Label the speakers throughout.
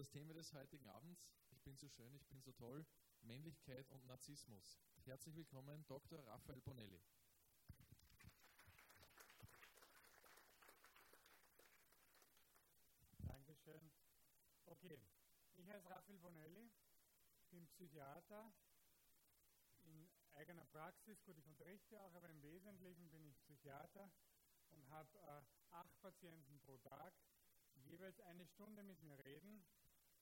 Speaker 1: Das Thema des heutigen Abends, ich bin so schön, ich bin so toll, Männlichkeit und Narzissmus. Herzlich willkommen, Dr. Raphael Bonelli.
Speaker 2: Dankeschön. Okay, ich heiße Raphael Bonelli, bin Psychiater in eigener Praxis. Gut, ich unterrichte auch, aber im Wesentlichen bin ich Psychiater und habe äh, acht Patienten pro Tag, jeweils eine Stunde mit mir reden.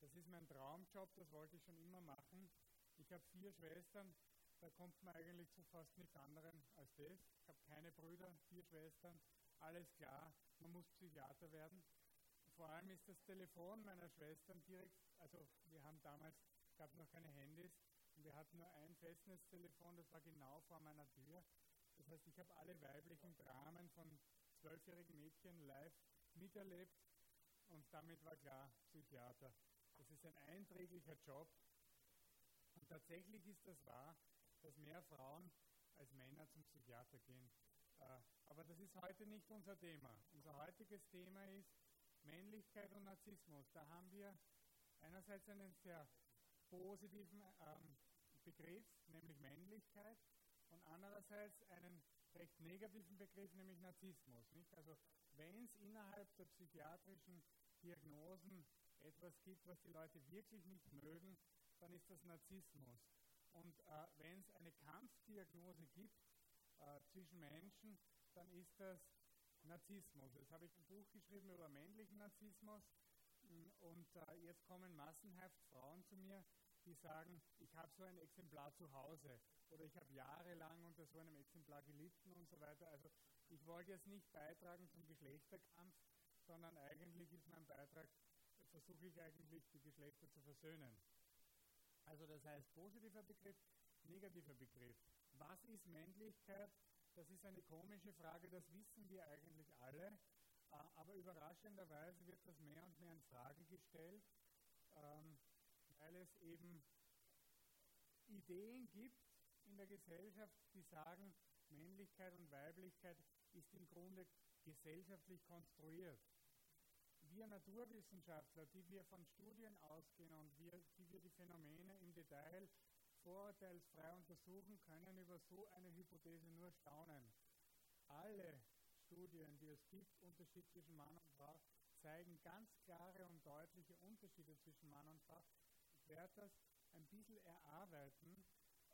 Speaker 2: Das ist mein Traumjob, das wollte ich schon immer machen. Ich habe vier Schwestern, da kommt man eigentlich zu fast nichts anderem als das. Ich habe keine Brüder, vier Schwestern, alles klar, man muss Psychiater werden. Vor allem ist das Telefon meiner Schwestern direkt, also wir haben damals, gab noch keine Handys, und wir hatten nur ein Festnetztelefon, das war genau vor meiner Tür. Das heißt, ich habe alle weiblichen Dramen von zwölfjährigen Mädchen live miterlebt und damit war klar, Psychiater. Das ist ein einträglicher Job. Und tatsächlich ist das wahr, dass mehr Frauen als Männer zum Psychiater gehen. Äh, aber das ist heute nicht unser Thema. Unser heutiges Thema ist Männlichkeit und Narzissmus. Da haben wir einerseits einen sehr positiven ähm, Begriff, nämlich Männlichkeit, und andererseits einen recht negativen Begriff, nämlich Narzissmus. Also wenn es innerhalb der psychiatrischen Diagnosen etwas gibt, was die Leute wirklich nicht mögen, dann ist das Narzissmus. Und äh, wenn es eine Kampfdiagnose gibt äh, zwischen Menschen, dann ist das Narzissmus. Jetzt habe ich ein Buch geschrieben über männlichen Narzissmus und äh, jetzt kommen massenhaft Frauen zu mir, die sagen, ich habe so ein Exemplar zu Hause oder ich habe jahrelang unter so einem Exemplar gelitten und so weiter. Also ich wollte jetzt nicht beitragen zum Geschlechterkampf, sondern eigentlich ist mein Beitrag, versuche ich eigentlich die Geschlechter zu versöhnen. Also das heißt positiver Begriff, negativer Begriff. Was ist Männlichkeit? Das ist eine komische Frage, das wissen wir eigentlich alle, äh, aber überraschenderweise wird das mehr und mehr in Frage gestellt, ähm, weil es eben Ideen gibt in der Gesellschaft, die sagen, Männlichkeit und Weiblichkeit ist im Grunde gesellschaftlich konstruiert. Wir Naturwissenschaftler, die wir von Studien ausgehen und wir, die wir die Phänomene im Detail vorurteilsfrei untersuchen, können über so eine Hypothese nur staunen. Alle Studien, die es gibt, Unterschied zwischen Mann und Frau, zeigen ganz klare und deutliche Unterschiede zwischen Mann und Frau. Ich werde das ein bisschen erarbeiten,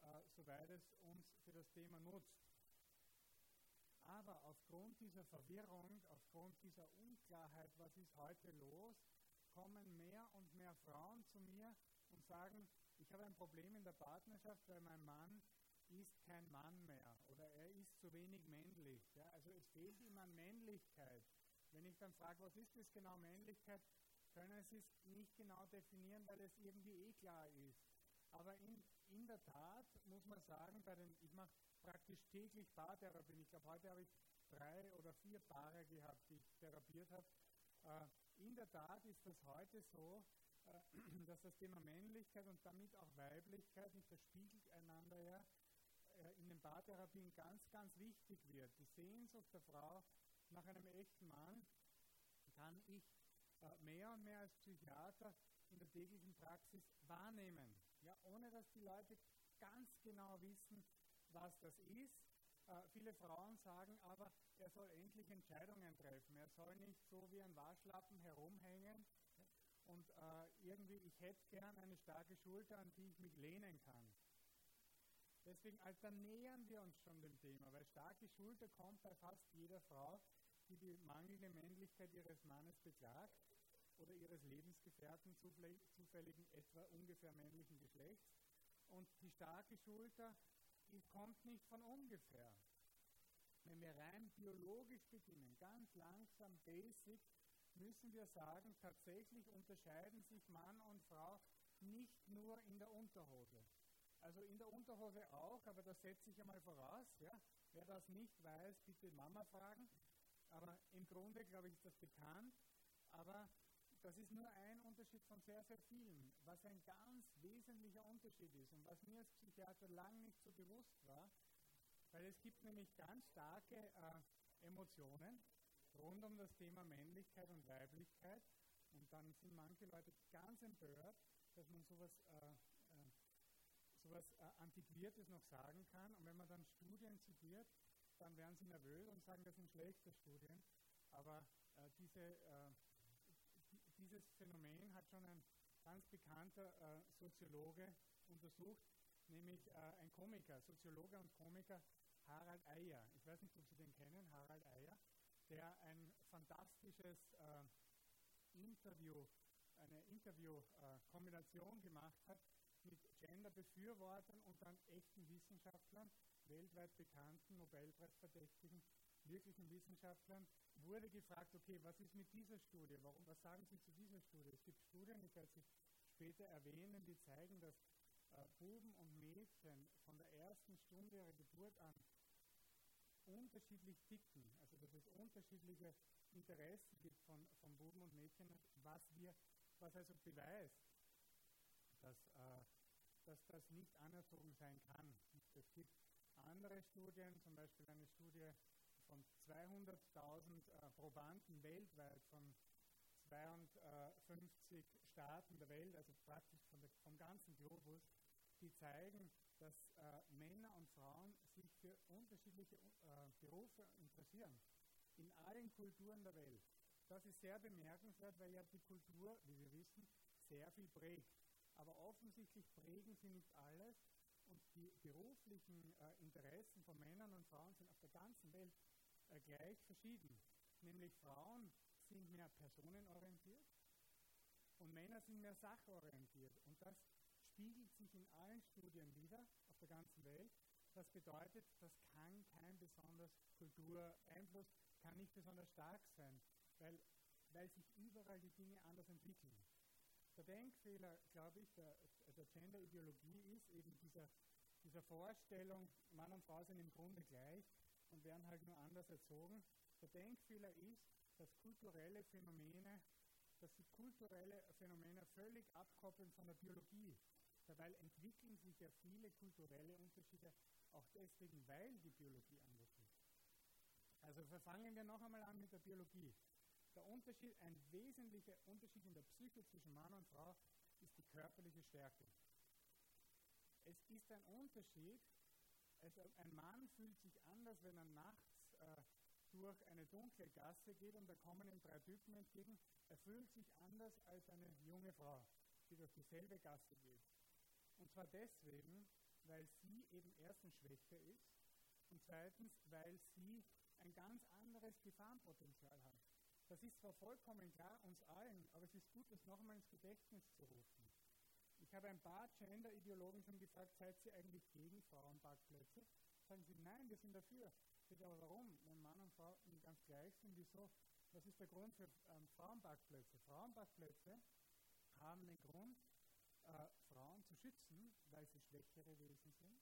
Speaker 2: äh, soweit es uns für das Thema nutzt. Aber aufgrund dieser Verwirrung, aufgrund dieser Unklarheit, was ist heute los, kommen mehr und mehr Frauen zu mir und sagen, ich habe ein Problem in der Partnerschaft, weil mein Mann ist kein Mann mehr oder er ist zu wenig männlich. Ja? Also es fehlt ihm an Männlichkeit. Wenn ich dann frage, was ist das genau Männlichkeit, können sie es nicht genau definieren, weil es irgendwie eh klar ist. Aber in, in der Tat muss man sagen, bei den, ich mache praktisch täglich Paartherapie. Ich glaube, heute habe ich drei oder vier Paare gehabt, die ich therapiert habe. Äh, in der Tat ist das heute so, äh, dass das Thema Männlichkeit und damit auch Weiblichkeit, nicht das spiegelt einander ja, äh, in den Paartherapien ganz, ganz wichtig wird. Die Sehnsucht der Frau nach einem echten Mann kann ich mehr und mehr als Psychiater in der täglichen Praxis wahrnehmen, ja, ohne dass die Leute ganz genau wissen, was das ist. Äh, viele Frauen sagen aber, er soll endlich Entscheidungen treffen. Er soll nicht so wie ein Waschlappen herumhängen. Und äh, irgendwie, ich hätte gern eine starke Schulter, an die ich mich lehnen kann. Deswegen nähern wir uns schon dem Thema, weil starke Schulter kommt bei fast jeder Frau, die die mangelnde Männlichkeit ihres Mannes beklagt oder ihres Lebensgefährten zufälligen etwa ungefähr männlichen Geschlechts. Und die starke Schulter die kommt nicht von ungefähr. Wenn wir rein biologisch beginnen, ganz langsam, basic, müssen wir sagen, tatsächlich unterscheiden sich Mann und Frau nicht nur in der Unterhose. Also in der Unterhose auch, aber das setze ich einmal voraus. Ja. Wer das nicht weiß, bitte Mama fragen. Aber im Grunde, glaube ich, ist das bekannt. Aber das ist nur ein Unterschied von sehr, sehr vielen. Was ein ganz wesentlicher Unterschied ist und was mir als Psychiater lange nicht so bewusst war, weil es gibt nämlich ganz starke äh, Emotionen rund um das Thema Männlichkeit und Weiblichkeit, Und dann sind manche Leute ganz empört, dass man sowas, äh, äh, sowas äh, Antiquiertes noch sagen kann. Und wenn man dann Studien zitiert, dann werden sie nervös und sagen, das sind schlechte Studien. Aber äh, diese, äh, dieses Phänomen hat schon ein ganz bekannter äh, Soziologe untersucht, nämlich äh, ein Komiker, Soziologe und Komiker Harald Eyer. Ich weiß nicht, ob Sie den kennen, Harald Eyer, der ein fantastisches äh, Interview, eine Interviewkombination gemacht hat mit Gender-Befürwortern und dann echten Wissenschaftlern, weltweit bekannten, Nobelpreisverdächtigen, wirklichen Wissenschaftlern, wurde gefragt, okay, was ist mit dieser Studie? Warum, was sagen Sie zu dieser Studie? Es gibt Studien, ich werde sie später erwähnen, die zeigen, dass äh, Buben und Mädchen von der ersten Stunde ihrer Geburt an unterschiedlich ticken, also dass es unterschiedliche Interessen gibt von, von Buben und Mädchen, was wir, was also beweist, dass, äh, dass das nicht anerzogen sein kann. Es gibt andere Studien, zum Beispiel eine Studie von 200.000 äh, Probanden weltweit von 52 Staaten der Welt, also praktisch der, vom ganzen Globus, die zeigen, dass äh, Männer und Frauen sich für unterschiedliche äh, Berufe interessieren. In allen Kulturen der Welt. Das ist sehr bemerkenswert, weil ja die Kultur, wie wir wissen, sehr viel prägt. Aber offensichtlich prägen sie nicht alles und die beruflichen äh, Interessen von Männern und Frauen sind auf der ganzen Welt äh, gleich verschieden. Nämlich Frauen sind mehr personenorientiert und Männer sind mehr sachorientiert. Und das spiegelt sich in allen Studien wieder auf der ganzen Welt. Das bedeutet, das kann kein besonders Kultureinfluss, kann nicht besonders stark sein, weil, weil sich überall die Dinge anders entwickeln. Der Denkfehler, glaube ich, der, der Gender-Ideologie ist eben dieser, dieser Vorstellung, Mann und Frau sind im Grunde gleich und werden halt nur anders erzogen. Der Denkfehler ist, dass kulturelle Phänomene, dass sie kulturelle Phänomene völlig abkoppeln von der Biologie. Dabei entwickeln sich ja viele kulturelle Unterschiede auch deswegen, weil die Biologie anders ist. Also verfangen wir noch einmal an mit der Biologie. Der Unterschied, ein wesentlicher Unterschied in der Psyche zwischen Mann und Frau körperliche Stärke. Es ist ein Unterschied, also ein Mann fühlt sich anders, wenn er nachts äh, durch eine dunkle Gasse geht und da kommen ihm drei Typen entgegen. Er fühlt sich anders als eine junge Frau, die durch dieselbe Gasse geht. Und zwar deswegen, weil sie eben erstens schwächer ist und zweitens, weil sie ein ganz anderes Gefahrenpotenzial hat. Das ist zwar vollkommen klar uns allen, aber es ist gut, das noch einmal ins Gedächtnis zu rufen. Ich habe ein paar Gender-Ideologen schon gefragt, seid ihr eigentlich gegen Frauenparkplätze? Sagen sie, nein, wir sind dafür. Ich aber warum? Wenn Mann und Frau ganz gleich sind, wieso? Was ist der Grund für ähm, Frauenparkplätze? Frauenparkplätze haben den Grund, äh, Frauen zu schützen, weil sie schwächere Wesen sind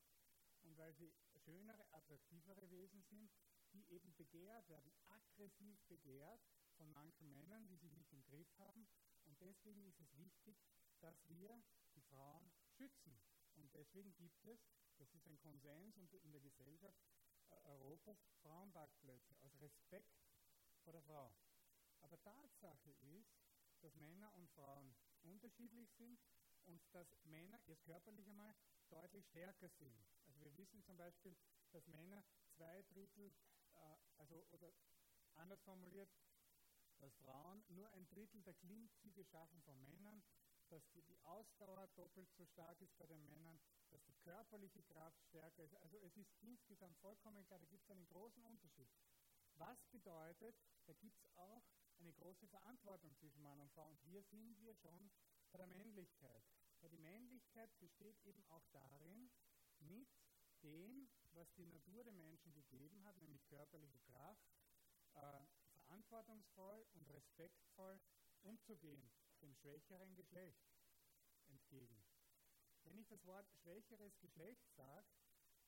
Speaker 2: und weil sie schönere, attraktivere Wesen sind, die eben begehrt werden, aggressiv begehrt von manchen Männern, die sich nicht im Griff haben. Und deswegen ist es wichtig, dass wir Frauen schützen. Und deswegen gibt es, das ist ein Konsens in der Gesellschaft äh, Europas, Frauenparkplätze aus Respekt vor der Frau. Aber Tatsache ist, dass Männer und Frauen unterschiedlich sind und dass Männer jetzt körperlich einmal deutlich stärker sind. Also wir wissen zum Beispiel, dass Männer zwei Drittel, äh, also oder anders formuliert, dass Frauen nur ein Drittel der Klimmzüge schaffen von Männern, dass die, die Ausdauer doppelt so stark ist bei den Männern, dass die körperliche Kraft stärker ist. Also es ist insgesamt vollkommen klar, da gibt es einen großen Unterschied. Was bedeutet, da gibt es auch eine große Verantwortung zwischen Mann und Frau. Und hier sind wir schon bei der Männlichkeit. Weil die Männlichkeit besteht eben auch darin, mit dem, was die Natur dem Menschen gegeben hat, nämlich körperliche Kraft, äh, verantwortungsvoll und respektvoll umzugehen, dem schwächeren Geschlecht entgegen. Wenn ich das Wort schwächeres Geschlecht sage,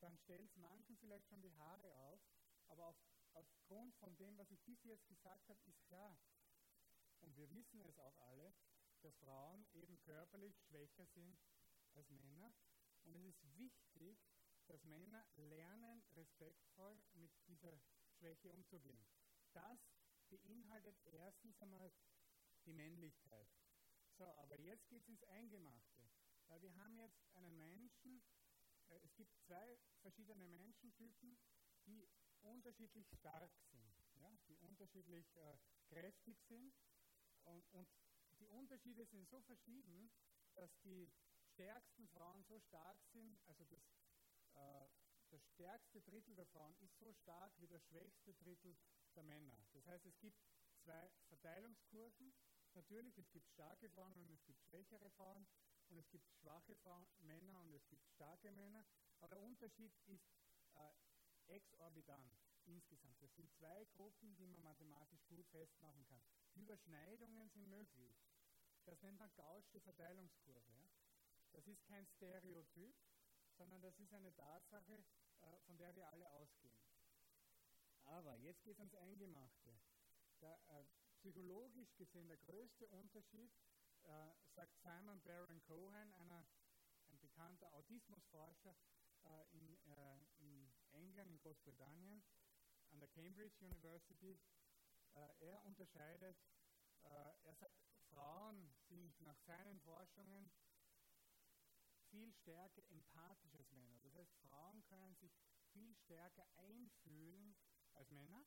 Speaker 2: dann stellt es manchen vielleicht schon die Haare auf, aber auf, aufgrund von dem, was ich bis jetzt gesagt habe, ist klar, und wir wissen es auch alle, dass Frauen eben körperlich schwächer sind als Männer. Und es ist wichtig, dass Männer lernen, respektvoll mit dieser Schwäche umzugehen. Das beinhaltet erstens einmal die Männlichkeit. So, aber jetzt geht es ins Eingemachte. Weil wir haben jetzt einen Menschen, äh, es gibt zwei verschiedene Menschentypen, die unterschiedlich stark sind, ja, die unterschiedlich äh, kräftig sind. Und, und die Unterschiede sind so verschieden, dass die stärksten Frauen so stark sind, also das, äh, das stärkste Drittel der Frauen ist so stark wie das schwächste Drittel der Männer. Das heißt, es gibt zwei Verteilungskurven. Natürlich, es gibt starke Frauen und es gibt schwächere Frauen und es gibt schwache Frauen, Männer und es gibt starke Männer. Aber der Unterschied ist äh, exorbitant insgesamt. Das sind zwei Gruppen, die man mathematisch gut festmachen kann. Überschneidungen sind möglich. Das nennt man Gaußsche Verteilungskurve. Ja? Das ist kein Stereotyp, sondern das ist eine Tatsache, äh, von der wir alle ausgehen. Aber jetzt geht es ans Eingemachte. Der, äh, psychologisch gesehen der größte Unterschied, äh, sagt Simon Baron Cohen, einer, ein bekannter Autismusforscher äh, in, äh, in, England, in Großbritannien, an der Cambridge University. Äh, er unterscheidet, äh, er sagt, Frauen sind nach seinen Forschungen viel stärker empathisch als Männer. Das heißt, Frauen können sich viel stärker einfühlen als Männer.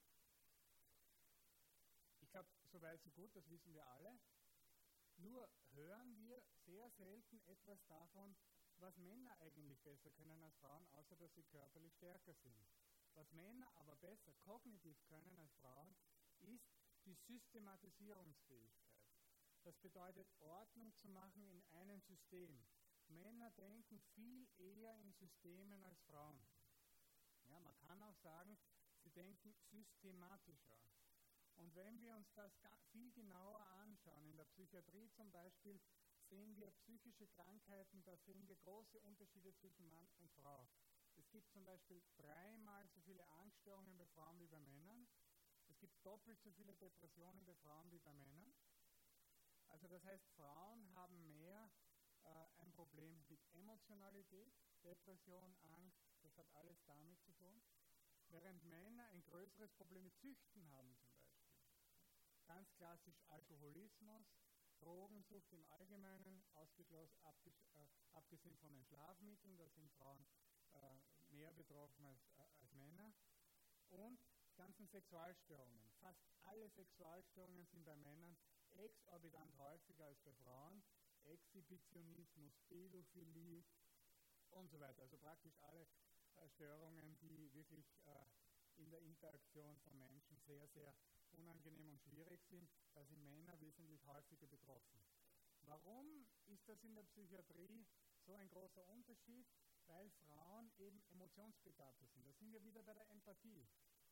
Speaker 2: Glaube, so weit, so gut, das wissen wir alle. Nur hören wir sehr selten etwas davon, was Männer eigentlich besser können als Frauen, außer dass sie körperlich stärker sind. Was Männer aber besser kognitiv können als Frauen, ist die Systematisierungsfähigkeit. Das bedeutet, Ordnung zu machen in einem System. Männer denken viel eher in Systemen als Frauen. Ja, man kann auch sagen, sie denken systematischer. Und wenn wir uns das viel genauer anschauen, in der Psychiatrie zum Beispiel, sehen wir psychische Krankheiten, da sehen wir große Unterschiede zwischen Mann und Frau. Es gibt zum Beispiel dreimal so viele Angststörungen bei Frauen wie bei Männern. Es gibt doppelt so viele Depressionen bei Frauen wie bei Männern. Also das heißt, Frauen haben mehr äh, ein Problem mit Emotionalität, Depression, Angst, das hat alles damit zu tun. Während Männer ein größeres Problem mit Süchten haben. Ganz klassisch Alkoholismus, Drogensucht im Allgemeinen, äh, abgesehen von den Schlafmitteln, da sind Frauen äh, mehr betroffen als, äh, als Männer. Und ganzen Sexualstörungen. Fast alle Sexualstörungen sind bei Männern exorbitant häufiger als bei Frauen. Exhibitionismus, Pädophilie und so weiter. Also praktisch alle äh, Störungen, die wirklich in der Interaktion von Menschen sehr, sehr unangenehm und schwierig sind. Da sind Männer wesentlich häufiger betroffen. Warum ist das in der Psychiatrie so ein großer Unterschied? Weil Frauen eben emotionsbegabter sind. Da sind wir wieder bei der Empathie.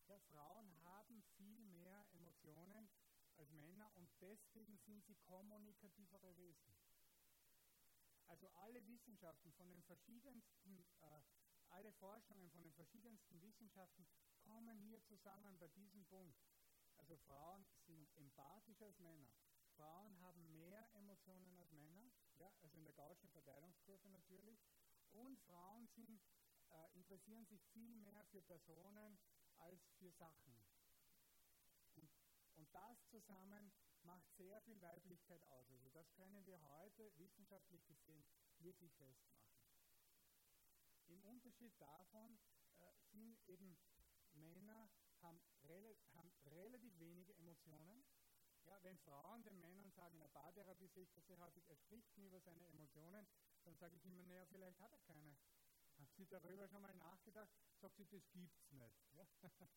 Speaker 2: Ja, Frauen haben viel mehr Emotionen als Männer und deswegen sind sie kommunikativere Wesen. Also alle Wissenschaften von den verschiedensten, äh, alle Forschungen von den verschiedensten Wissenschaften kommen hier zusammen bei diesem Punkt. Also Frauen sind empathischer als Männer. Frauen haben mehr Emotionen als Männer, ja, also in der Gaußschen Verteilungskurve natürlich. Und Frauen sind, äh, interessieren sich viel mehr für Personen als für Sachen. Und, und das zusammen macht sehr viel Weiblichkeit aus. Also das können wir heute wissenschaftlich gesehen wirklich festmachen. Im Unterschied davon äh, sind eben Männer haben, relativ wenige Emotionen. Ja, wenn Frauen den Männern sagen, in der Paartherapie sehe ich das sehr häufig, er spricht nie über seine Emotionen, dann sage ich immer, naja, vielleicht hat er keine. Haben Sie darüber schon mal nachgedacht? Sagt sie, das gibt's nicht. Ja?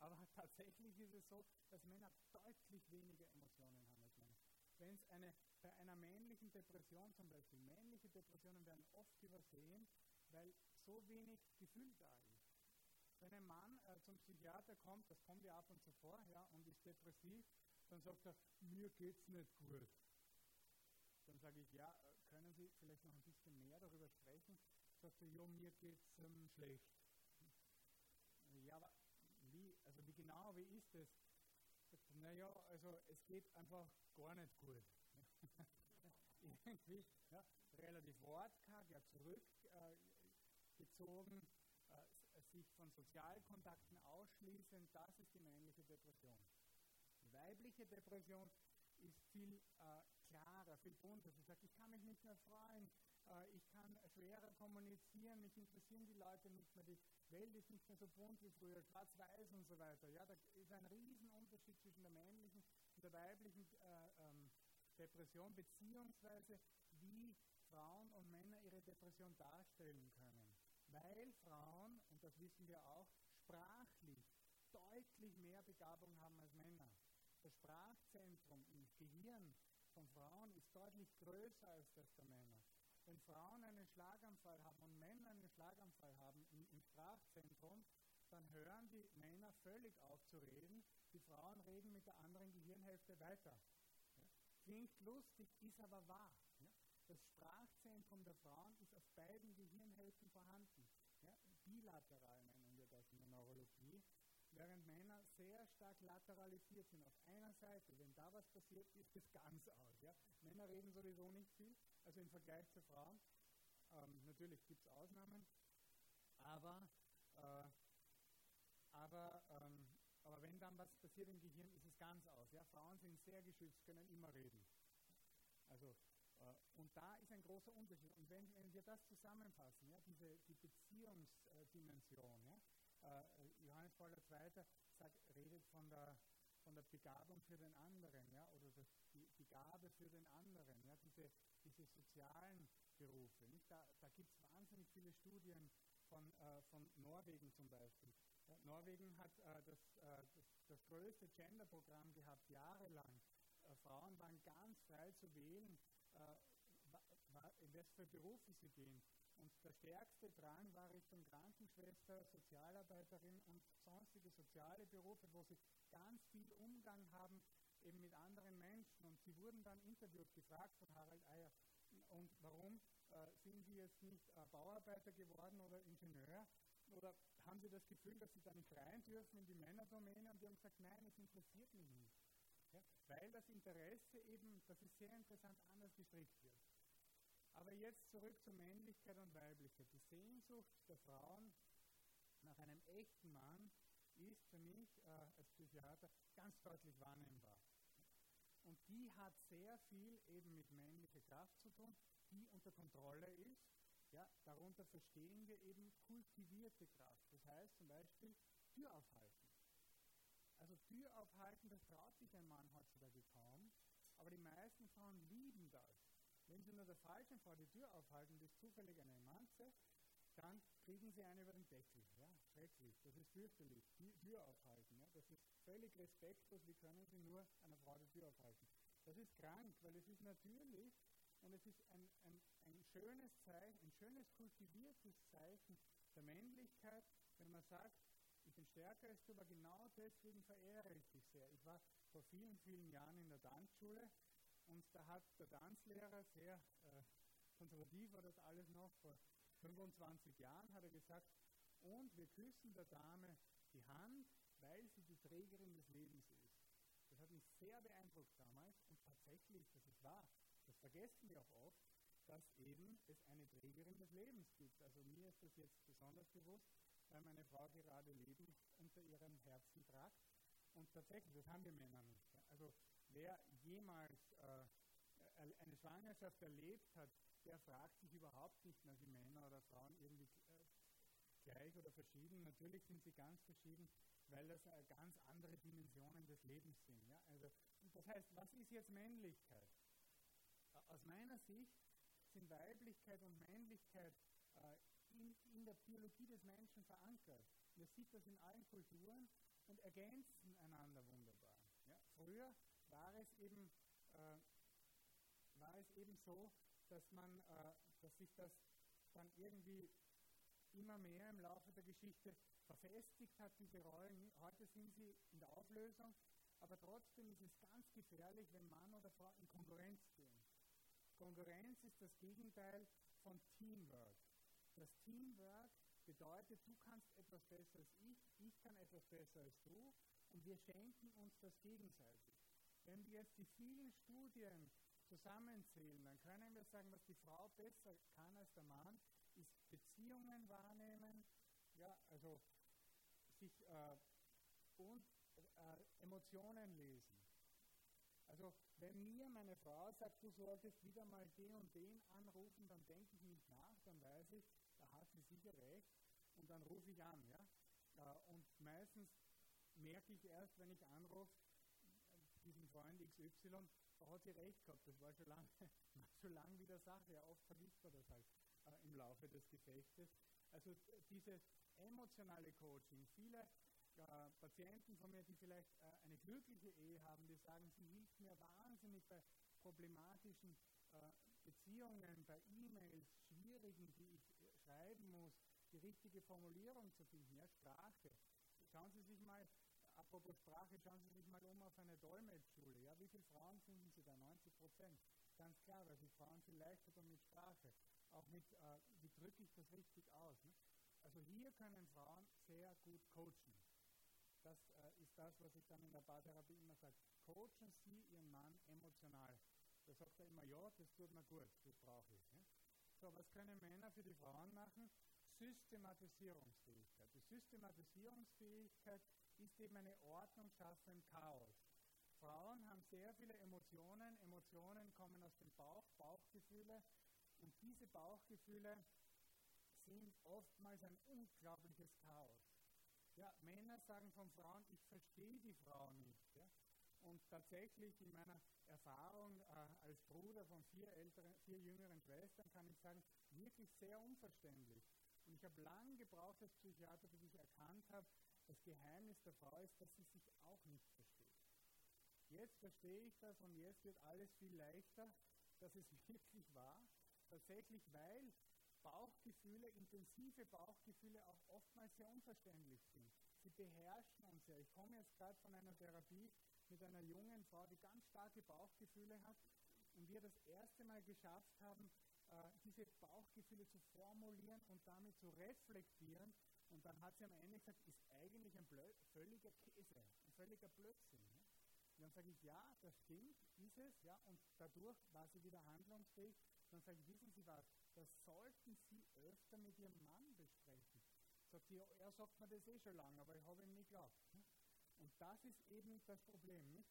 Speaker 2: Aber tatsächlich ist es so, dass Männer deutlich weniger Emotionen haben als Männer. Wenn es eine, bei einer männlichen Depression zum Beispiel, männliche Depressionen werden oft übersehen, weil so wenig Gefühl da ist. Wenn ein Mann äh, zum Psychiater kommt, das kommt ja ab und zu vor, ja, und ist depressiv, dann sagt er, mir geht's nicht gut. Dann sage ich, ja, äh, können Sie vielleicht noch ein bisschen mehr darüber sprechen? Sagt er, ja, mir geht's ähm, schlecht. Ja, aber wie, also wie genau, wie ist das? Sagt er, naja, also es geht einfach gar nicht gut. Irgendwie, ja, relativ wortkarg, ja, zurückgezogen, äh, sich von Sozialkontakten ausschließen, das ist die männliche Depression. Die weibliche Depression ist viel äh, klarer, viel bunter. Sie sagt, ich kann mich nicht mehr freuen, äh, ich kann schwerer kommunizieren, mich interessieren die Leute nicht mehr, die Welt ist nicht mehr so bunt wie früher, schwarz-weiß und so weiter. Ja, da ist ein Riesenunterschied zwischen der männlichen und der weiblichen äh, ähm, Depression, beziehungsweise wie Frauen und Männer ihre Depression darstellen können. Weil Frauen, das wissen wir auch, sprachlich deutlich mehr Begabung haben als Männer. Das Sprachzentrum im Gehirn von Frauen ist deutlich größer als das der Männer. Wenn Frauen einen Schlaganfall haben und Männer einen Schlaganfall haben im, im Sprachzentrum, dann hören die Männer völlig auf zu reden, die Frauen reden mit der anderen Gehirnhälfte weiter. Ja? Klingt lustig, ist aber wahr. Ja? Das Sprachzentrum der Frauen ist auf beiden Gehirnhälften vorhanden. Bilateral nennen wir das in der Neurologie während Männer sehr stark lateralisiert sind auf einer Seite. Wenn da was passiert, ist es ganz aus. Ja? Männer reden sowieso nicht viel, also im Vergleich zur Frau. Ähm, natürlich gibt es Ausnahmen, aber, äh, aber, ähm, aber wenn dann was passiert im Gehirn, ist es ganz aus. Ja? Frauen sind sehr geschützt, können immer reden. Also, und da ist ein großer Unterschied. Und wenn, wenn wir das zusammenfassen, ja, diese, die Beziehungsdimension, ja, äh, Johannes Paul II. Sagt, redet von der, von der Begabung für den anderen, ja, oder das, die, die Gabe für den anderen, ja, diese, diese sozialen Berufe. Nicht? Da, da gibt es wahnsinnig viele Studien von, äh, von Norwegen zum Beispiel. Ja, Norwegen hat äh, das, äh, das, das, größte Genderprogramm gehabt, jahrelang. Äh, Frauen waren ganz frei zu wählen, äh, in was für Berufe sie gehen. Und der stärkste Drang war Richtung Krankenschwester, Sozialarbeiterin und sonstige soziale Berufe, wo sie ganz viel Umgang haben eben mit anderen Menschen. Und sie wurden dann interviewt, gefragt von Harald Eier, und warum äh, sind Sie jetzt nicht äh, Bauarbeiter geworden oder Ingenieur? Oder haben Sie das Gefühl, dass Sie da nicht rein dürfen in die Männerdomäne? Und die haben gesagt, nein, es interessiert mich nicht. Ja? Weil das Interesse eben, das ist sehr interessant, anders gestrickt wird. Aber jetzt zurück zur Männlichkeit und Weiblichkeit. Die Sehnsucht der Frauen nach einem echten Mann ist für mich äh, als Psychiater ganz deutlich wahrnehmbar. Und die hat sehr viel eben mit männlicher Kraft zu tun, die unter Kontrolle ist. Ja, darunter verstehen wir eben kultivierte Kraft. Das heißt zum Beispiel Tür. Also Tür aufhalten, das traut sich ein Mann heutzutage kaum, aber die meisten Frauen lieben das. Wenn Sie nur der falschen Frau die Tür aufhalten, die ist zufällig eine Manze, dann kriegen Sie eine über den Deckel. Ja, schrecklich, das ist fürchterlich. Tür aufhalten, ja, das ist völlig respektlos. Wie können Sie nur einer Frau die Tür aufhalten? Das ist krank, weil es ist natürlich und es ist ein, ein, ein schönes Zeichen, ein schönes kultiviertes Zeichen der Männlichkeit, wenn man sagt, bin stärker du, aber genau deswegen verehre ich dich sehr. Ich war vor vielen, vielen Jahren in der Tanzschule und da hat der Tanzlehrer sehr äh, konservativ war das alles noch, vor 25 Jahren hat er gesagt, und wir küssen der Dame die Hand, weil sie die Trägerin des Lebens ist. Das hat mich sehr beeindruckt damals und tatsächlich, das ist wahr, das vergessen wir auch oft, dass eben es eine Trägerin des Lebens gibt. Also mir ist das jetzt besonders bewusst, weil meine Frau gerade Leben unter ihrem Herzen tragt. Und tatsächlich, das haben wir Männer nicht. Also wer jemals äh, eine Schwangerschaft erlebt hat, der fragt sich überhaupt nicht mehr, wie Männer oder Frauen irgendwie äh, gleich oder verschieden. Natürlich sind sie ganz verschieden, weil das äh, ganz andere Dimensionen des Lebens sind. Ja? Also, das heißt, was ist jetzt Männlichkeit? Aus meiner Sicht sind Weiblichkeit und Männlichkeit äh, in, in, der Biologie des Menschen verankert. Man sieht das in allen Kulturen und ergänzen einander wunderbar. Ja? Früher war es eben, äh, war es eben so, dass man, äh, dass sich das dann irgendwie immer mehr im Laufe der Geschichte verfestigt hat, diese Rollen. Heute sind sie in der Auflösung, aber trotzdem ist es ganz gefährlich, wenn Mann oder Frau in Konkurrenz gehen. Konkurrenz ist das Gegenteil von Teamwork. Das Teamwork bedeutet, du kannst etwas besser als ich, ich kann etwas besser als du und wir schenken uns das gegenseitig. Wenn wir jetzt die vielen Studien zusammenzählen, dann können wir sagen, was die Frau besser kann als der Mann, ist Beziehungen wahrnehmen, ja, also sich äh, und äh, Emotionen lesen. Also wenn mir meine Frau sagt, du solltest wieder mal den und den anrufen, dann denke ich nicht nach, dann weiß ich, sicher und dann rufe ich an. Ja? Äh, und meistens merke ich erst, wenn ich anrufe, diesen Freund XY, da hat sie recht gehabt, das war schon lange schon lang wieder Sache, ja, oft vergisst man das halt äh, im Laufe des Gefechtes. Also dieses emotionale Coaching, viele äh, Patienten von mir, die vielleicht äh, eine glückliche Ehe haben, die sagen, sie hilft mir wahnsinnig bei problematischen äh, Beziehungen, bei E-Mails, schwierigen, die ich schreiben muss, die richtige Formulierung zu finden, ja, Sprache. Schauen Sie sich mal apropos Sprache, schauen Sie sich mal um auf eine Dolmetschschule. Ja, wie viele Frauen finden Sie da? 90 Prozent. Ganz klar, weil sich Frauen viel leichter tun mit Sprache. Auch mit, äh, wie drücke ich das richtig aus. Ne? Also hier können Frauen sehr gut coachen. Das äh, ist das, was ich dann in der Paartherapie immer sage. Coachen Sie Ihren Mann emotional. Da sagt er immer, ja, das tut mir gut, das brauche ich. Ne? So, was können Männer für die Frauen machen? Systematisierungsfähigkeit. Die Systematisierungsfähigkeit ist eben eine Ordnung schaffen im Chaos. Frauen haben sehr viele Emotionen. Emotionen kommen aus dem Bauch, Bauchgefühle. Und diese Bauchgefühle sind oftmals ein unglaubliches Chaos. Ja, Männer sagen von Frauen, ich verstehe die Frau nicht. Ja? Und tatsächlich in meiner Erfahrung äh, als Bruder von vier, älteren, vier jüngeren Schwestern kann ich sagen, wirklich sehr unverständlich. Und ich habe lange gebraucht als Psychiater, bis ich erkannt habe, das Geheimnis der Frau ist, dass sie sich auch nicht versteht. Jetzt verstehe ich das und jetzt wird alles viel leichter, dass es wirklich war. Tatsächlich, weil Bauchgefühle, intensive Bauchgefühle auch oftmals sehr unverständlich sind. Sie beherrschen uns ja. Ich komme jetzt gerade von einer Therapie mit einer jungen Frau, die ganz starke Bauchgefühle hat und wir das erste Mal geschafft haben, äh, diese Bauchgefühle zu formulieren und damit zu reflektieren. Und dann hat sie am Ende gesagt, ist eigentlich ein Blö völliger Käse, ein völliger Blödsinn. Ne? Und dann sage ich, ja, das stimmt, ist es, ja, und dadurch war sie wieder handlungsfähig. Dann sage ich, wissen Sie was, das sollten Sie öfter mit Ihrem Mann besprechen. Sagt sie, er sagt mir das eh schon lange, aber ich habe ihm nie geglaubt. Ne? Und das ist eben das Problem. Nicht?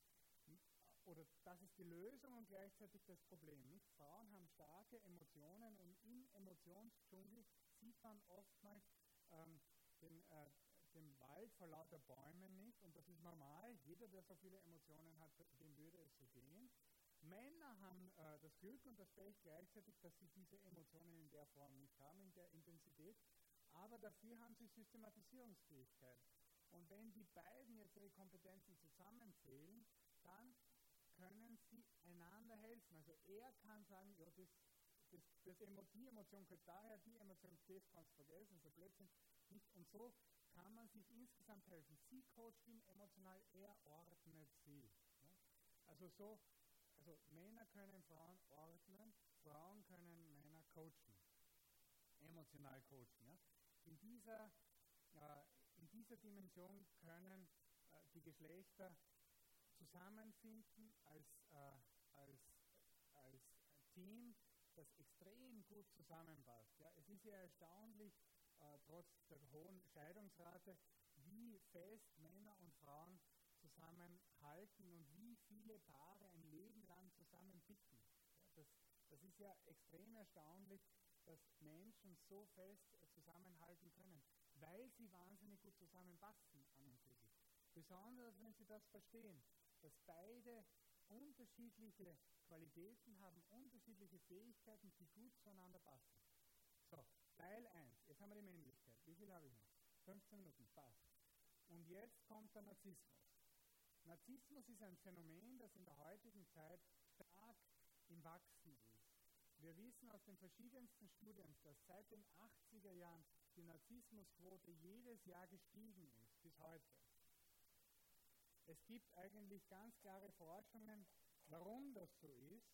Speaker 2: oder das ist die Lösung und gleichzeitig das Problem. Nicht? Frauen haben starke Emotionen und im Emotionsdschungel sieht man oftmals ähm, den, äh, den Wald vor lauter Bäumen nicht und das ist normal. Jeder, der so viele Emotionen hat, dem würde es so gehen. Männer haben äh, das Glück und das Pech gleichzeitig, dass sie diese Emotionen in der Form nicht haben, in der Intensität, aber dafür haben sie Systematisierungsfähigkeit. Und wenn die beiden jetzt ihre Kompetenzen zusammenzählen, dann können sie einander helfen. Also er kann sagen, ja, das, das, das die Emotion kommt daher, die Emotion, das kannst du vergessen, so Blödsinn. Nicht? Und so kann man sich insgesamt helfen. Sie coacht ihn emotional, er ordnet sie. Ja? Also so, also Männer können Frauen ordnen, Frauen können Männer coachen, emotional coachen. Ja? In, dieser, äh, dieser Dimension können äh, die Geschlechter zusammenfinden als, äh, als, als Team, das extrem gut zusammenpasst. Ja, es ist ja erstaunlich, äh, trotz der hohen Scheidungsrate, wie fest Männer und Frauen zusammenhalten und wie viele Paare ein Leben lang zusammenbitten. Ja, das, das ist ja extrem erstaunlich, dass Menschen so fest äh, zusammenhalten können, weil sie wahnsinnig gut zusammenpassen an und für sich. Besonders wenn sie das verstehen dass beide unterschiedliche Qualitäten haben, unterschiedliche Fähigkeiten, die gut zueinander passen. So, Teil 1. Jetzt haben wir die Männlichkeit. Wie viel habe ich noch? 15 Minuten, passt. Und jetzt kommt der Narzissmus. Narzissmus ist ein Phänomen, das in der heutigen Zeit stark im Wachsen ist. Wir wissen aus den verschiedensten Studien, dass seit den 80er Jahren die Narzissmusquote jedes Jahr gestiegen ist, bis heute. Es gibt eigentlich ganz klare Forschungen, warum das so ist.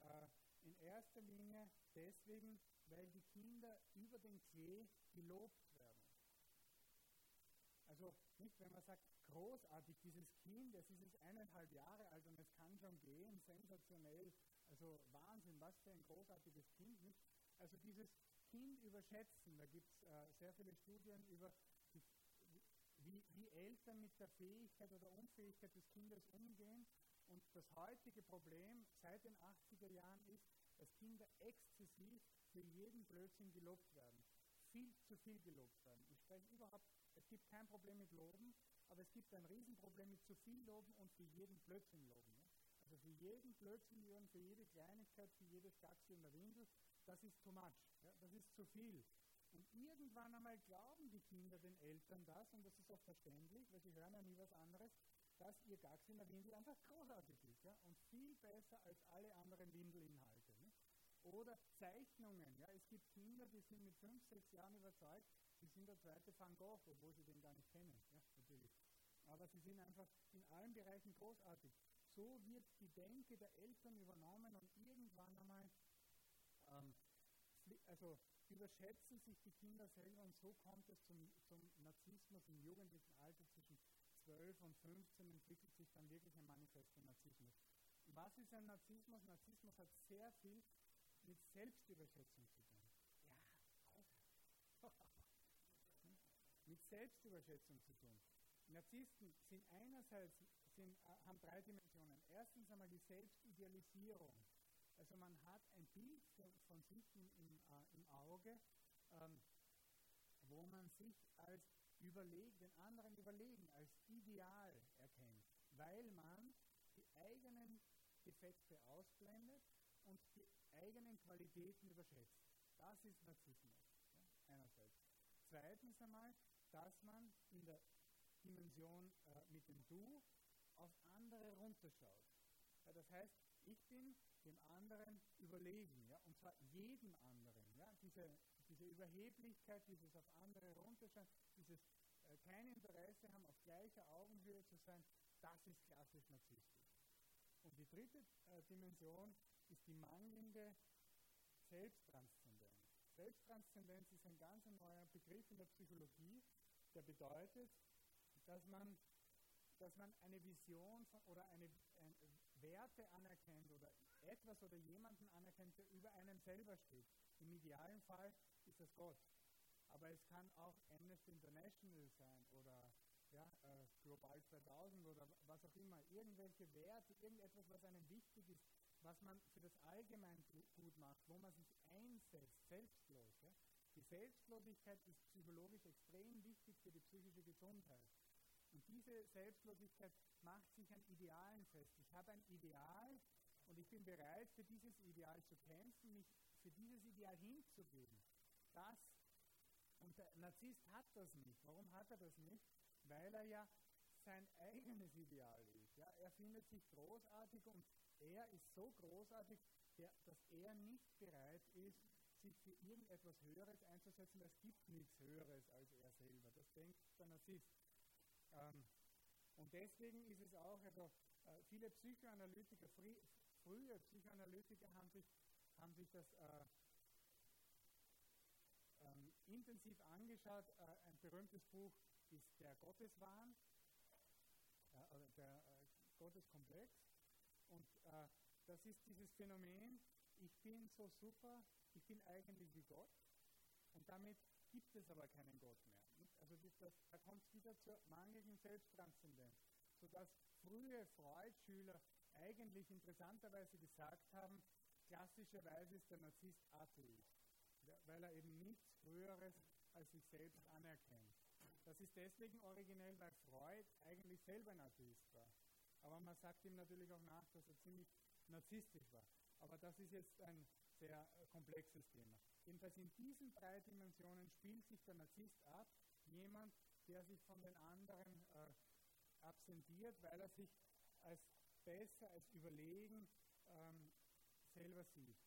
Speaker 2: Äh, in erster Linie deswegen, weil die Kinder über den Klee gelobt werden. Also nicht, wenn man sagt, großartig, dieses Kind, es ist jetzt eineinhalb Jahre alt und es kann schon gehen, sensationell, also Wahnsinn, was für ein großartiges Kind. Nicht? Also dieses Kind überschätzen, da gibt es äh, sehr viele Studien über wie, wie Eltern mit der Fähigkeit oder Unfähigkeit des Kindes umgehen. Und das heutige Problem seit den 80er Jahren ist, dass Kinder exzessiv für jeden Blödsinn gelobt werden. Viel zu viel gelobt werden. Ich spreche überhaupt, es gibt kein Problem mit Loben, aber es gibt ein Riesenproblem mit zu viel Loben und für jeden Blödsinn loben. Also für jeden Blödsinn loben, für jede Kleinigkeit, für jedes Gaxi in der Windel, das ist too much. Ja? Das ist zu viel. Und irgendwann einmal glauben die Kinder den Eltern das, und das ist auch verständlich, weil sie hören ja nie was anderes, dass ihr Gags in der Windel einfach großartig ist ja? und viel besser als alle anderen Windelinhalte. Ne? Oder Zeichnungen. Ja? Es gibt Kinder, die sind mit fünf, sechs Jahren überzeugt, sie sind der zweite Van Gogh, obwohl sie den gar nicht kennen. Ja? Natürlich. Aber sie sind einfach in allen Bereichen großartig. So wird die Denke der Eltern übernommen und irgendwann einmal ähm, also überschätzen sich die Kinder selber und so kommt es zum, zum Narzissmus im jugendlichen Alter zwischen 12 und 15 entwickelt sich dann wirklich ein manifester Narzissmus. Was ist ein Narzissmus? Narzissmus hat sehr viel mit Selbstüberschätzung zu tun. Ja, mit Selbstüberschätzung zu tun. Narzissten sind einerseits sind, äh, haben drei Dimensionen. Erstens einmal die Selbstidealisierung. Also man hat ein Bild von, sich im, im, äh, im Auge, ähm, wo man sich als überlegen, den anderen überlegen, als ideal erkennt, weil man die eigenen Defekte ausblendet und die eigenen Qualitäten überschätzt. Das ist Narzissmus, ja, einerseits. Zweitens einmal, dass man in der Dimension äh, mit dem Du auf andere runterschaut. Ja, das heißt, ich bin dem anderen überlegen, ja, und zwar jedem anderen. Ja, diese, diese Überheblichkeit, dieses auf andere runterschauen, dieses äh, kein Interesse haben, auf gleicher Augenhöhe zu sein, das ist klassisch narzisstisch. Und die dritte äh, Dimension ist die mangelnde Selbsttranszendenz. Selbsttranszendenz ist ein ganz neuer Begriff in der Psychologie, der bedeutet, dass man, dass man eine Vision von, oder eine, eine Werte anerkennt oder etwas oder jemanden anerkennt, der über einem selber steht. Im idealen Fall ist das Gott. Aber es kann auch Amnesty International sein oder ja, äh, Global 2000 oder was auch immer. Irgendwelche Werte, irgendetwas, was einem wichtig ist, was man für das Allgemein gut macht, wo man sich einsetzt, selbstlos. Ja. Die Selbstlosigkeit ist psychologisch extrem wichtig für die psychische Gesundheit. Und diese Selbstlosigkeit macht sich an Idealen fest. Ich habe ein Ideal und ich bin bereit, für dieses Ideal zu kämpfen, mich für dieses Ideal hinzugeben. Das, und der Narzisst hat das nicht. Warum hat er das nicht? Weil er ja sein eigenes Ideal ist. Ja? Er findet sich großartig und er ist so großartig, dass er nicht bereit ist, sich für irgendetwas Höheres einzusetzen. Es gibt nichts Höheres als er selber. Das denkt der Narzisst. Ähm, und deswegen ist es auch, also äh, viele Psychoanalytiker, frü frühe Psychoanalytiker haben sich, haben sich das äh, ähm, intensiv angeschaut. Äh, ein berühmtes Buch ist Der Gotteswahn, äh, oder der Gotteskomplex. Und das ist dieses Phänomen, ich bin so super, ich bin eigentlich wie Gott. Und damit gibt es aber keinen Gott mehr. Also das, das, da kommt es wieder zur mangelnden Selbsttranszendenz, sodass frühe Freud-Schüler eigentlich interessanterweise gesagt haben, klassischerweise ist der Narzisst Atheist, weil er eben nichts Früheres als sich selbst anerkennt. Das ist deswegen originell, weil Freud eigentlich selber Atheist war. Aber man sagt ihm natürlich auch nach, dass er ziemlich narzisstisch war. Aber das ist jetzt ein sehr äh, komplexes Thema. Jedenfalls in diesen drei Dimensionen spielt sich der Narzisst ab, jemand, der sich von den anderen äh, absentiert, weil er sich als besser, als überlegen ähm, selber sieht.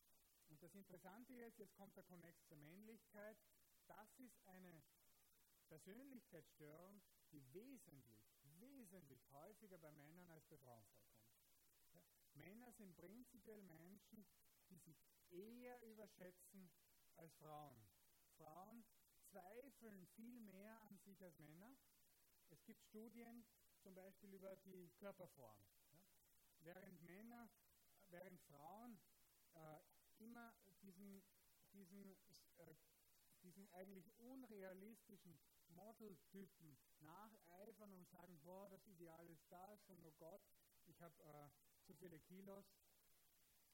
Speaker 2: Und das Interessante jetzt, jetzt kommt der Konnex zur Männlichkeit, das ist eine Persönlichkeitsstörung, die wesentlich, wesentlich häufiger bei Männern als bei Frauen vorkommt. Ja? Männer sind prinzipiell Menschen, die sich eher überschätzen als Frauen. Frauen zweifeln viel mehr an sich als Männer. Es gibt Studien zum Beispiel über die Körperform. Ja? Während Männer, während Frauen äh, immer diesen, diesen, äh, diesen eigentlich unrealistischen Modeltypen nacheifern und sagen, boah, das Ideal ist das und oh Gott, ich habe äh, zu viele Kilos.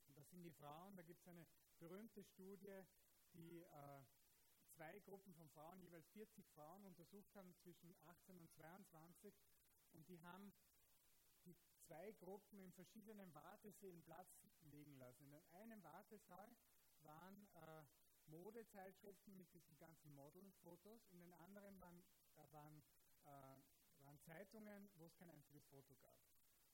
Speaker 2: Und das sind die Frauen. Da gibt es eine berühmte Studie, die äh, zwei Gruppen von Frauen, jeweils 40 Frauen, untersucht haben zwischen 18 und 22. Und die haben die zwei Gruppen in verschiedenen Wartesälen Platz legen lassen. In einem Wartesaal waren äh, Modezeitschriften mit diesen ganzen Modelfotos, in den anderen waren, äh, waren, äh, waren Zeitungen, wo es kein einziges Foto gab.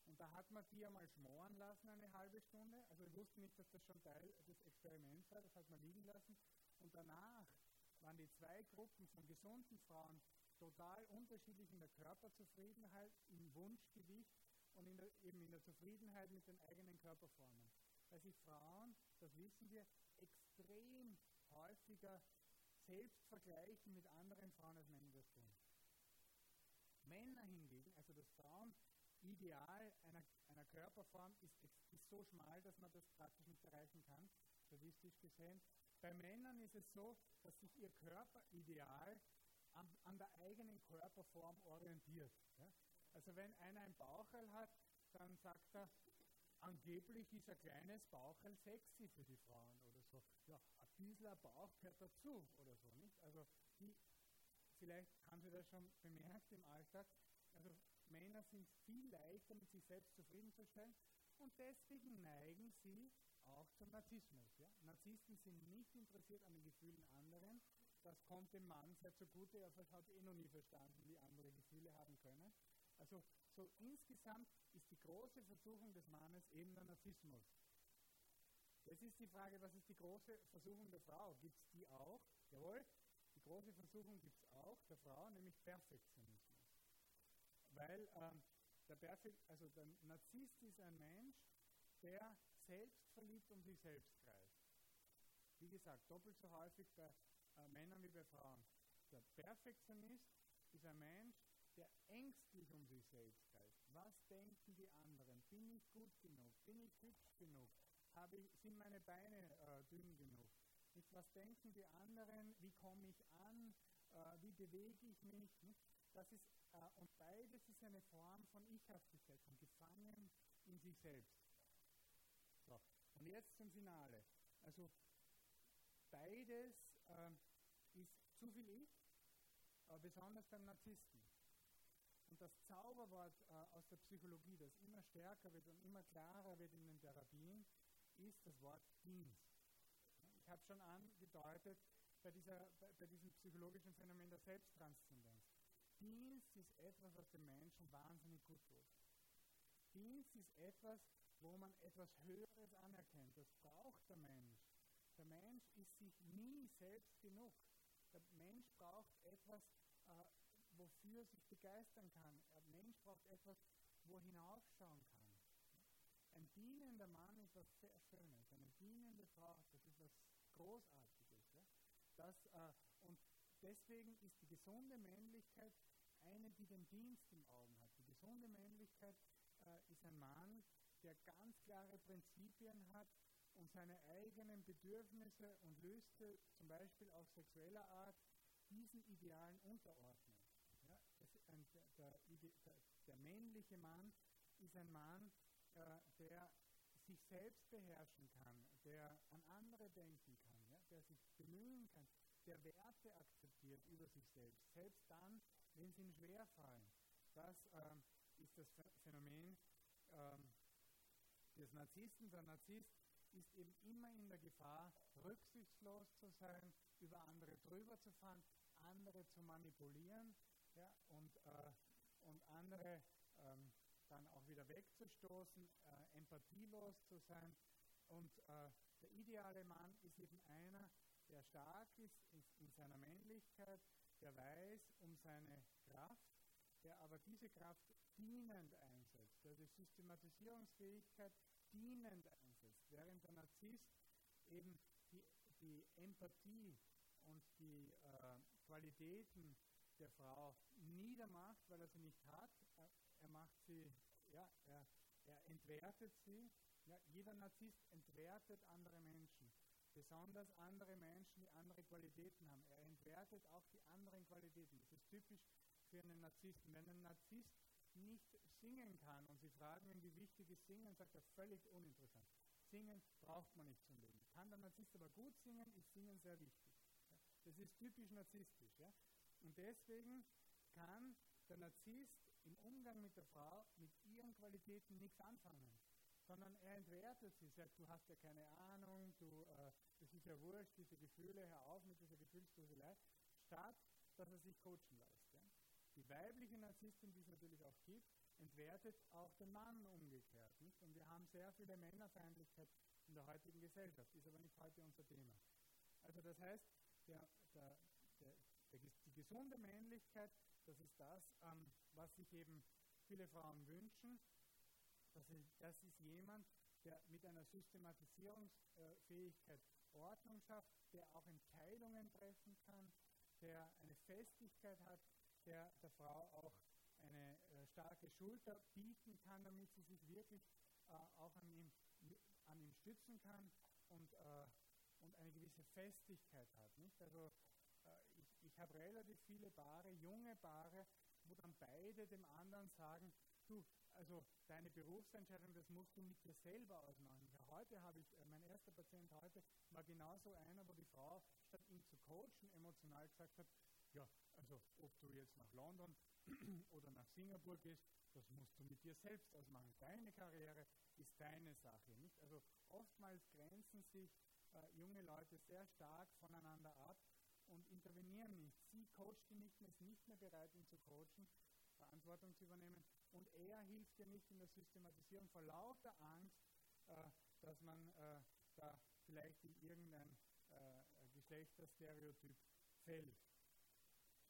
Speaker 2: Und da hat man die einmal schmoren lassen, eine halbe Stunde. Also wir wussten nicht, dass das schon Teil des Experiments war, das hat man liegen lassen. Und danach waren die zwei Gruppen von gesunden Frauen total unterschiedlich in der Körperzufriedenheit, im Wunschgewicht und in der, eben in der Zufriedenheit mit den eigenen Körperformen. Weil sich Frauen, das wissen wir, extrem häufiger selbst vergleichen mit anderen Frauen, als Männer das tun. Männer hingegen, also das Frauenideal einer, einer Körperform ist, ist so schmal, dass man das praktisch nicht erreichen kann, statistisch gesehen. Bei Männern ist es so, dass sich ihr Körperideal an, an der eigenen Körperform orientiert. Ja? Also wenn einer ein Bauchel hat, dann sagt er, angeblich ist ein kleines Bauchel sexy für die Frauen oder so. Ja, ein bisschen Bauch gehört dazu oder so, nicht? Also die, vielleicht haben Sie das schon bemerkt im Alltag, also Männer sind viel leichter mit sich selbst zufriedenzustellen und deswegen neigen sie auch zum Narzissmus. Ja? Narzissten sind nicht interessiert an den Gefühlen anderen. Das kommt dem Mann sehr zugute. Er hat eh noch nie verstanden, wie andere Gefühle haben können. Also so insgesamt ist die große Versuchung des Mannes eben der Narzissmus. Jetzt ist die Frage, was ist die große Versuchung der Frau? Gibt es die auch? Jawohl, die große Versuchung gibt es auch der Frau, nämlich Perfektionismus. Weil ähm, der, Perfekt, also der Narzisst ist ein Mensch, der selbstverliebt um sich selbst kreist. Wie gesagt, doppelt so häufig bei äh, Männern wie bei Frauen. Der Perfektionist ist ein Mensch, der ängstlich um sich selbst kreist. Was denken die anderen? Bin ich gut genug? Bin ich hübsch genug? Ich, sind meine Beine äh, dünn genug? Nicht, was denken die anderen? Wie komme ich an? Äh, wie bewege ich mich? Das ist, äh, und beides ist eine Form von Ichhaftigkeit, von Gefangen in sich selbst. So. Und jetzt zum Finale. Also beides äh, ist zu viel Ich, aber besonders beim Narzissten. Und das Zauberwort äh, aus der Psychologie, das immer stärker wird und immer klarer wird in den Therapien, ist das Wort Dienst. Ich habe schon angedeutet bei, dieser, bei, bei diesem psychologischen Phänomen der Selbsttranszendenz. Dienst ist etwas, was dem Menschen wahnsinnig gut tut. Dienst ist etwas, wo man etwas Höheres anerkennt. Das braucht der Mensch. Der Mensch ist sich nie selbst genug. Der Mensch braucht etwas, äh, wofür er sich begeistern kann. Der Mensch braucht etwas, wo er hinaufschauen kann. Ein dienender Mann ist was sehr Schönes. Eine dienende Frau, das ist was Großartiges. Ja? Das, äh, und deswegen ist die gesunde Männlichkeit eine, die den Dienst im Augen hat. Die gesunde Männlichkeit äh, ist ein Mann, der ganz klare Prinzipien hat und seine eigenen Bedürfnisse und Lüste, zum Beispiel auch sexueller Art, diesen Idealen unterordnet. Ja, ein, der, der, der, männliche Mann ist ein Mann, äh, der sich selbst beherrschen kann, der an andere denken kann, ja, der sich bemühen kann, der Werte akzeptiert über sich selbst, selbst dann, wenn sie ihm schwerfallen. Das ähm, ist das Phänomen ähm, des Narzissten. Der Narzisst ist eben immer in der Gefahr, rücksichtslos zu sein, über andere drüber zu fahren, andere zu manipulieren ja, und, äh, und andere ähm, dann auch wieder wegzustoßen, äh, empathielos zu sein. Und äh, der ideale Mann ist eben einer, der stark ist in, in seiner Männlichkeit, der weiß um seine Kraft, der aber diese Kraft dienend einsetzt, der die Systematisierungsfähigkeit dienend einsetzt, während der Narzisst eben die, die Empathie und die äh, Qualitäten der Frau niedermacht, weil er sie nicht hat. Er, er macht sie, ja, er, er entwertet sie. Ja, jeder Narzisst entwertet andere Menschen, besonders andere Menschen, die andere Qualitäten haben. Er entwertet auch die anderen Qualitäten. Das ist typisch für einen Narzissten. Wenn ein Narzisst nicht singen kann und Sie fragen ihn, wie wichtig ist Singen, sagt er völlig uninteressant. Singen braucht man nicht zum Leben. Kann der Narzisst aber gut singen, ist Singen sehr wichtig. Das ist typisch narzisstisch. Ja? Und deswegen kann der Narzisst im Umgang mit der Frau mit ihren Qualitäten nichts anfangen, sondern er entwertet sie, sagt, du hast ja keine Ahnung, du, äh, das ist ja wurscht, diese Gefühle, hör auf mit dieser Gefühlsduselei, statt dass er sich coachen lässt. Die weibliche Narzisstin, die es natürlich auch gibt, entwertet auch den Mann umgekehrt. Nicht? Und wir haben sehr viele Männerfeindlichkeit in der heutigen Gesellschaft, ist aber nicht heute unser Thema. Also das heißt, der, der, der, die gesunde Männlichkeit, das ist das, ähm, was sich eben viele Frauen wünschen. Das ist, das ist jemand, der mit einer Systematisierungsfähigkeit Ordnung schafft, der auch Entscheidungen treffen kann, der eine Festigkeit hat, der der Frau auch eine äh, starke Schulter bieten kann, damit sie sich wirklich äh, auch an ihm, an ihm stützen kann und, äh, und eine gewisse Festigkeit hat. Nicht? Also äh, ich, ich habe relativ viele Paare, junge Paare, wo dann beide dem anderen sagen, du, also deine Berufsentscheidung, das musst du mit dir selber ausmachen. Ja, heute habe ich, äh, mein erster Patient heute war genauso einer, wo die Frau, statt ihn zu coachen, emotional gesagt hat, ja, also ob du jetzt nach London oder nach Singapur gehst, das musst du mit dir selbst ausmachen. Deine Karriere ist deine Sache. Nicht? Also oftmals grenzen sich äh, junge Leute sehr stark voneinander ab und intervenieren nicht. Sie coacht ihn nicht ist nicht mehr bereit, ihn zu coachen, Verantwortung zu übernehmen. Und er hilft ihr nicht in der Systematisierung vor lauter Angst, äh, dass man äh, da vielleicht in irgendein äh, Geschlechterstereotyp fällt.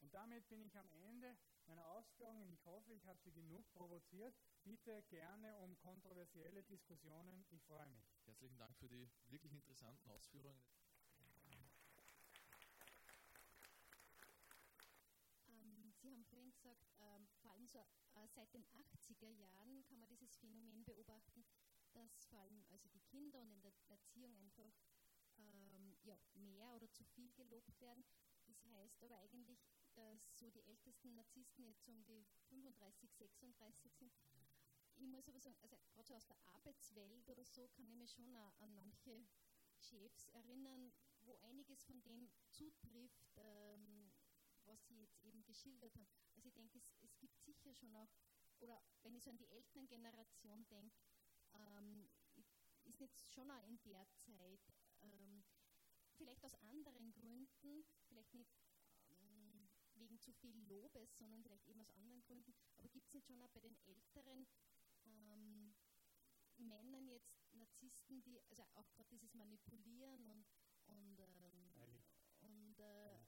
Speaker 2: Und damit bin ich am Ende meiner Ausführungen. Ich hoffe, ich habe Sie genug provoziert. Bitte gerne um kontroversielle Diskussionen. Ich freue mich.
Speaker 1: Herzlichen Dank für die wirklich interessanten Ausführungen.
Speaker 3: Ähm, Sie haben vorhin gesagt, ähm, vor allem so äh, seit den 80er Jahren kann man dieses Phänomen beobachten, dass vor allem also die Kinder und in der Erziehung einfach ähm, ja, mehr oder zu viel gelobt werden. Das heißt aber eigentlich, dass so die ältesten Narzissten jetzt um die 35, 36 sind. Ich muss aber sagen, also gerade aus der Arbeitswelt oder so kann ich mich schon an manche Chefs erinnern, wo einiges von dem zutrifft, ähm, was Sie jetzt eben geschildert haben. Also ich denke, es, es gibt sicher schon auch, oder wenn ich so an die Elterngeneration denke, ähm, ist jetzt schon auch in der Zeit, ähm, vielleicht aus anderen Gründen, vielleicht nicht wegen zu viel Lobes, sondern vielleicht eben aus anderen Gründen. Aber gibt es nicht schon auch bei den älteren ähm, Männern jetzt Narzissten, die, also auch gerade dieses Manipulieren und, und, ähm, und äh,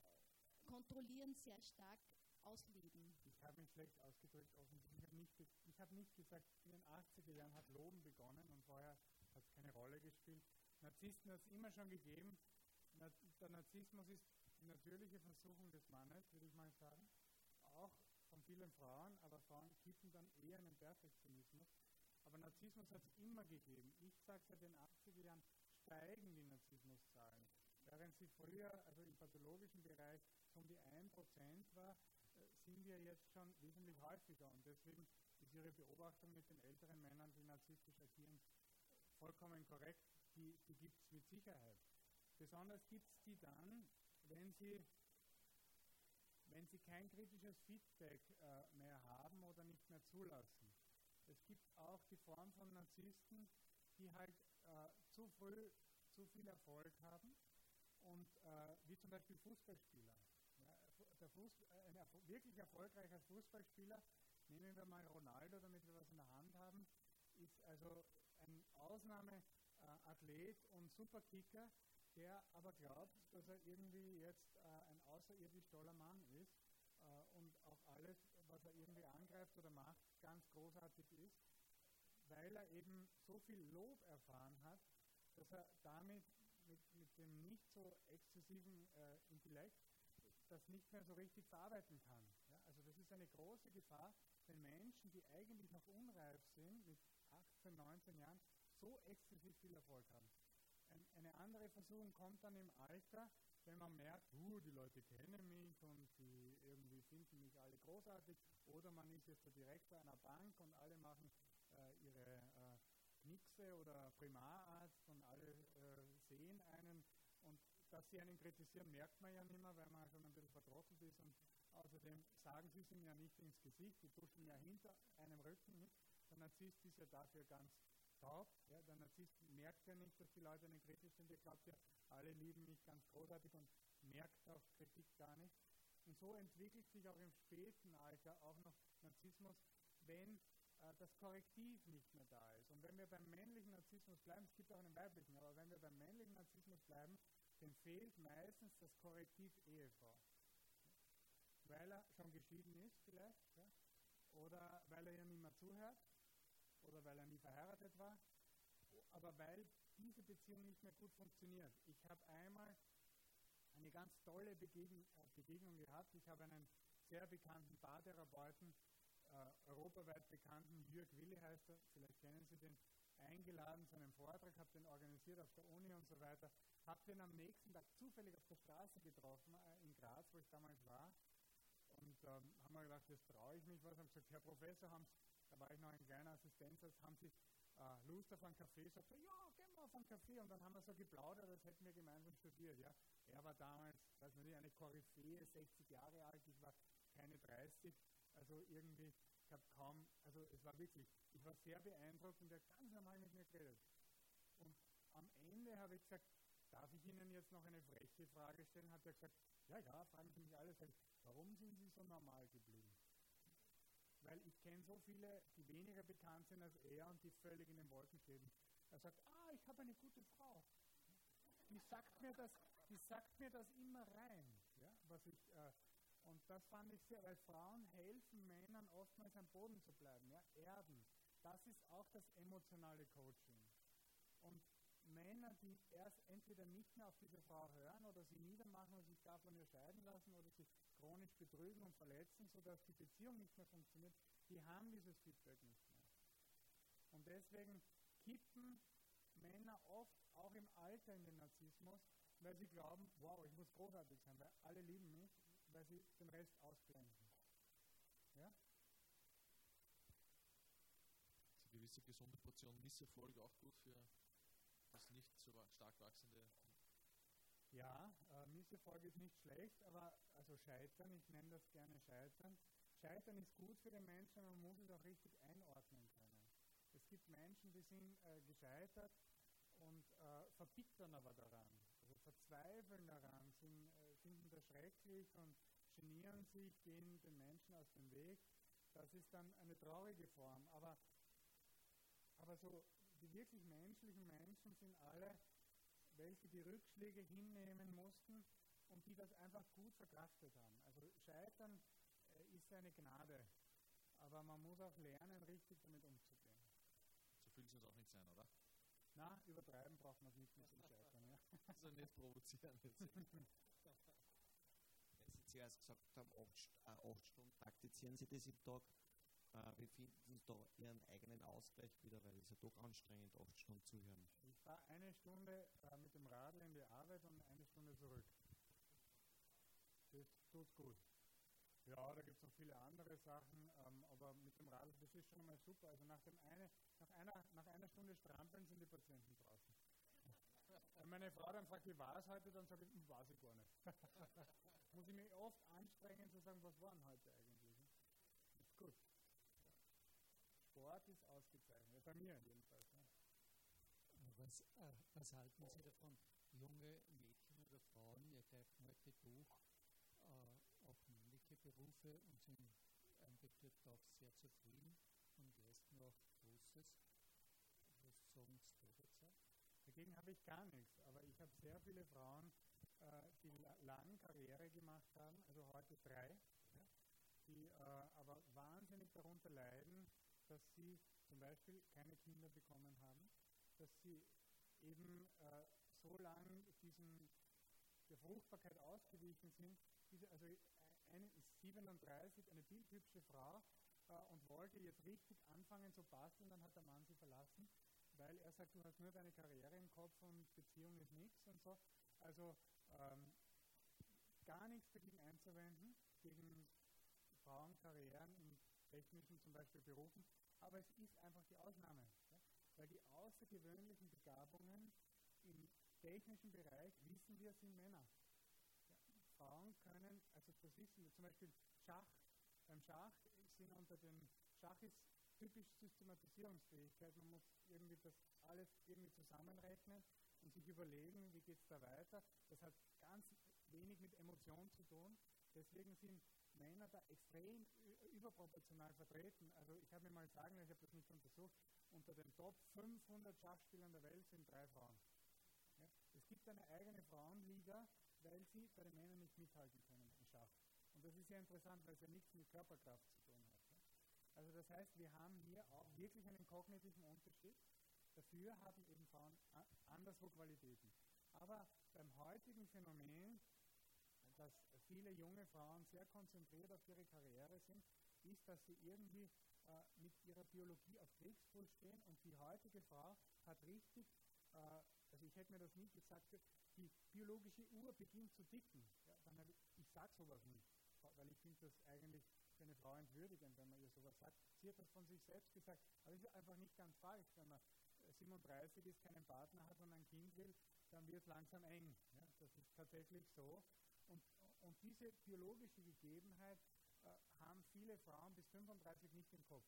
Speaker 3: kontrollieren sehr stark ausleben?
Speaker 2: Ich habe mich schlecht ausgedrückt, offensichtlich. Ich habe nicht, hab nicht gesagt, in den 80er Jahren hat Loben begonnen und vorher hat es keine Rolle gespielt. Narzissten hat es immer schon gegeben. Der Narzissmus ist natürliche Versuchung des Mannes, würde ich mal sagen, auch von vielen Frauen, aber Frauen kippen dann eher in den Perfektionismus. Aber Narzissmus hat es immer gegeben. Ich sage, seit den 80er Jahren steigen die Narzissmuszahlen. Während sie früher, also im pathologischen Bereich, so um die 1% war, äh, sind wir jetzt schon wesentlich häufiger. Und deswegen ist Ihre Beobachtung mit den älteren Männern, die narzisstisch agieren, vollkommen korrekt. Die, die gibt es mit Sicherheit. Besonders gibt es die dann, wenn Sie, wenn Sie kein kritisches Feedback äh, mehr haben oder nicht mehr zulassen. Es gibt auch die Form von Narzissten, die halt äh, zu früh zu viel Erfolg haben und äh, wie zum Beispiel Fußballspieler. Ja, der Fuß, äh, ein erfol wirklich erfolgreicher Fußballspieler, nehmen wir mal Ronaldo, damit wir was in der Hand haben, ist also ein Ausnahmeathlet und Superkicker, der aber glaubt, dass er irgendwie jetzt äh, ein außerirdisch toller Mann ist äh, und auch alles, was er irgendwie angreift oder macht, ganz großartig ist, weil er eben so viel Lob erfahren hat, dass er damit mit, mit dem nicht so exzessiven äh, Intellekt das nicht mehr so richtig verarbeiten kann. Ja? Also das ist eine große Gefahr, wenn Menschen, die eigentlich noch unreif sind, mit 18, 19 Jahren, so exzessiv viel Erfolg haben. Ein, eine andere Versuchung kommt dann im Alter, wenn man merkt, uh, die Leute kennen mich und die irgendwie finden mich alle großartig, oder man ist jetzt der Direktor einer Bank und alle machen äh, ihre äh, Knickse oder Primararzt und alle äh, sehen einen. Und dass sie einen kritisieren, merkt man ja nicht mehr, weil man schon ein bisschen vertrottelt ist. Und außerdem sagen sie es ihm ja nicht ins Gesicht, die tuschen ja hinter einem Rücken. Der Narzisst ist ja dafür ganz taub. Ja, der Narzisst merkt ja nicht, dass die Leute einen kritisch sind. Er glaubt ja, alle lieben mich ganz großartig und merkt auch Kritik gar nicht. Und so entwickelt sich auch im späten Alter auch noch Narzissmus, wenn äh, das Korrektiv nicht mehr da ist. Und wenn wir beim männlichen Narzissmus bleiben, es gibt auch einen weiblichen, aber wenn wir beim männlichen Narzissmus bleiben, dem fehlt meistens das Korrektiv Ehefrau. Weil er schon geschieden ist vielleicht, ja? oder weil er ihr nicht mehr zuhört, oder weil er nie verheiratet war, aber weil diese Beziehung nicht mehr gut funktioniert. Ich habe einmal eine ganz tolle Begegnung, äh, Begegnung gehabt. Ich habe einen sehr bekannten Paartherapeuten, äh, europaweit bekannten, Jürg Willi heißt er, vielleicht kennen Sie den, eingeladen zu einem Vortrag, habe den organisiert auf der Uni und so weiter, habe den am nächsten Tag zufällig auf der Straße getroffen, äh, in Graz, wo ich damals war. Und ähm, haben wir gedacht, jetzt traue ich mich was. Haben gesagt, Herr Professor, haben, da war ich noch ein kleiner Assistenzarzt, haben Sie äh, Lust auf einen Kaffee? Sagt er, ja, gehen wir auf einen Kaffee. Und dann haben wir so geplaudert, als hätten wir gemeinsam studiert. Ja. Er war damals, weiß nicht, eine Koryphäe, 60 Jahre alt, ich war keine 30. Also irgendwie, ich habe kaum, also es war wirklich, ich war sehr beeindruckt und er hat ganz normal mit mir geredet. Und am Ende habe ich gesagt, darf ich Ihnen jetzt noch eine freche Frage stellen? Hat er gesagt, ja, ja, fragen Sie mich alles. Warum sind Sie so normal geblieben? Weil ich kenne so viele, die weniger bekannt sind als er und die völlig in den Wolken schweben. Er sagt, ah, ich habe eine gute Frau. Die sagt mir das, die sagt mir das immer rein, ja, was ich, äh, und das fand ich sehr, weil Frauen helfen Männern oftmals am Boden zu bleiben, ja, erden. Das ist auch das emotionale Coaching. Männer, die erst entweder nicht mehr auf diese Frau hören oder sie niedermachen und sich davon ihr lassen oder sie chronisch betrügen und verletzen, sodass die Beziehung nicht mehr funktioniert, die haben dieses Feedback nicht mehr. Und deswegen kippen Männer oft auch im Alter in den Narzissmus, weil sie glauben, wow, ich muss großartig sein, weil alle lieben mich, weil sie den Rest ausblenden. Ja?
Speaker 1: Eine gewisse gesunde Portion Misserfolg auch gut für das nicht so stark wachsende?
Speaker 2: Ja, äh, Misserfolg ist nicht schlecht, aber also Scheitern, ich nenne das gerne Scheitern. Scheitern ist gut für den Menschen, man muss es auch richtig einordnen können. Es gibt Menschen, die sind äh, gescheitert und äh, verbittern aber daran, also verzweifeln daran, sind, äh, finden das schrecklich und genieren sich, gehen den Menschen aus dem Weg. Das ist dann eine traurige Form. Aber, aber so die wirklich menschlichen Menschen sind alle welche die Rückschläge hinnehmen mussten und die das einfach gut verkraftet haben. Also Scheitern äh, ist eine Gnade, aber man muss auch lernen, richtig damit umzugehen.
Speaker 1: So soll es auch nicht sein, oder?
Speaker 2: Na, übertreiben braucht man es nicht mit dem Scheitern. Ja.
Speaker 1: Also nicht provozieren jetzt.
Speaker 4: Sie zuerst gesagt haben, acht, äh, acht Stunden praktizieren Sie das im Tag. Äh, wie finden Sie da Ihren eigenen Ausgleich wieder, weil es ja doch anstrengend, acht Stunden zu hören?
Speaker 2: Ich fahre eine Stunde äh, mit dem Radl in die Arbeit und eine Stunde zurück. Das tut gut. Ja, da gibt es noch viele andere Sachen, ähm, aber mit dem Radl, das ist schon mal super. Also nach, dem eine, nach, einer, nach einer Stunde Strampeln sind die Patienten draußen. Wenn meine Frau dann fragt, wie war es heute, dann sage ich, hm, weiß ich gar nicht. Muss ich mich oft anstrengen zu sagen, was war denn heute eigentlich? Ist gut. Sport ist ausgezeichnet, bei mir jedenfalls. Ja.
Speaker 5: Was, äh, was, halten Sie davon, junge Mädchen oder Frauen ergreifen heute durch äh, auch männliche Berufe und sind eigentlich dort auch sehr zufrieden und leisten auch Großes? Was sagen Sie dazu?
Speaker 2: Dagegen habe ich gar nichts, aber ich habe sehr viele Frauen, äh, die lange Karriere gemacht haben, also heute drei, ja, die äh, aber wahnsinnig darunter leiden, dass sie zum Beispiel keine Kinder bekommen haben, dass sie eben äh, so lange diesen, der Fruchtbarkeit ausgewichen sind. Diese, also eine ist 37, eine bildhübsche Frau äh, und wollte jetzt richtig anfangen zu basteln, dann hat der Mann sie verlassen, weil er sagt, du hast nur deine Karriere im Kopf und Beziehung ist nichts und so. Also ähm, dagegen einzuwenden, gegen Frauenkarrieren technischen zum Beispiel Berufen, aber es ist einfach die Ausnahme. Ja? Weil die außergewöhnlichen Begabungen im technischen Bereich, wissen wir, sind Männer. Ja? Frauen können, also das wissen wir, zum Beispiel Schach. Beim Schach sind unter den Schach ist typisch Systematisierungsfähigkeit. Man muss irgendwie das alles irgendwie zusammenrechnen und sich überlegen, wie geht es da weiter. Das hat ganz wenig mit Emotion zu tun. Deswegen sind Männer da extrem überproportional vertreten. Also ich habe mir mal sagen, ich habe das nicht untersucht, unter den Top 500 Schachspielern der Welt sind drei Frauen. Ja? Es gibt eine eigene Frauenliga, weil sie bei den Männern nicht mithalten können im Schach. Und das ist sehr interessant, weil es ja nichts mit Körperkraft zu tun hat. Ja? Also das heißt, wir haben hier auch wirklich einen kognitiven Unterschied. Dafür haben eben Frauen anderswo Qualitäten. Aber beim heutigen Phänomen, dass viele junge Frauen sehr konzentriert auf ihre Karriere sind, ist, dass sie irgendwie äh, mit ihrer Biologie auf Kriegsfuß stehen und die heutige Frau hat richtig, äh, also ich hätte mir das nie gesagt, die biologische Uhr beginnt zu ticken. Ja, dann ich, sage sowas nicht, weil ich finde das eigentlich für eine Frau entwürdigend, wenn man ihr sowas sagt. Sie hat das von sich selbst gesagt, aber es ist einfach nicht ganz falsch, wenn man 37 ist, keinen Partner hat und ein Kind will, dann wird es langsam eng. Ja, das ist tatsächlich so. Und, und diese biologische Gegebenheit äh, haben viele Frauen bis 35 nicht im Kopf.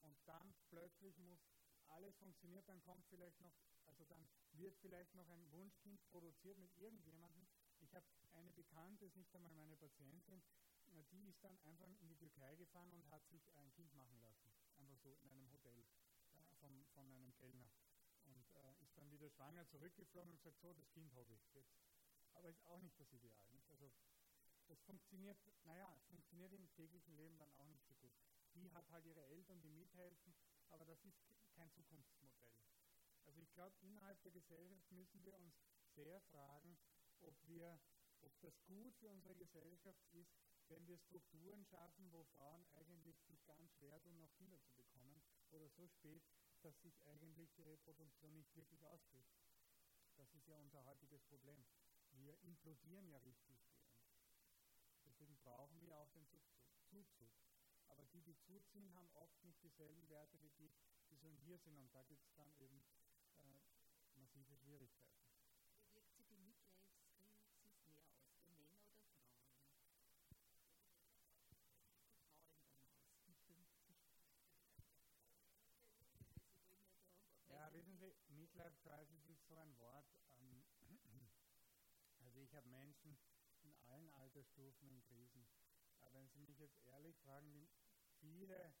Speaker 2: Und dann plötzlich muss alles funktionieren, dann kommt vielleicht noch, also dann wird vielleicht noch ein Wunschkind produziert mit irgendjemandem. Ich habe eine Bekannte, ist nicht einmal meine Patientin, äh, die ist dann einfach in die Türkei gefahren und hat sich ein Kind machen lassen. Einfach so in einem Hotel äh, von, von einem Kellner. Und äh, ist dann wieder schwanger zurückgeflogen und gesagt, so, das Kind habe ich jetzt. Aber ist auch nicht das Ideal. Nicht? Also das funktioniert, naja, es funktioniert im täglichen Leben dann auch nicht so gut. Die hat halt ihre Eltern, die mithelfen, aber das ist kein Zukunftsmodell. Also ich glaube, innerhalb der Gesellschaft müssen wir uns sehr fragen, ob wir, ob das gut für unsere Gesellschaft ist, wenn wir Strukturen schaffen, wo Frauen eigentlich sich ganz schwer tun, noch Kinder zu bekommen oder so spät, dass sich eigentlich die Reproduktion nicht wirklich ausbricht. Das ist ja unser heutiges Problem. Wir implodieren ja richtig Deswegen brauchen wir auch den Zuzug. Aber die, die zuziehen, haben oft nicht dieselben Werte wie die, die so hier sind. Und da gibt es dann eben äh, massive Schwierigkeiten.
Speaker 6: Wie wirkt sich die Midlife-Crisis mehr aus, für Männer oder Frauen?
Speaker 2: Ja, wissen Sie, Midlife Crisis ist so ein Wort. Ich habe Menschen in allen Altersstufen in Krisen. Aber wenn Sie mich jetzt ehrlich fragen, viele,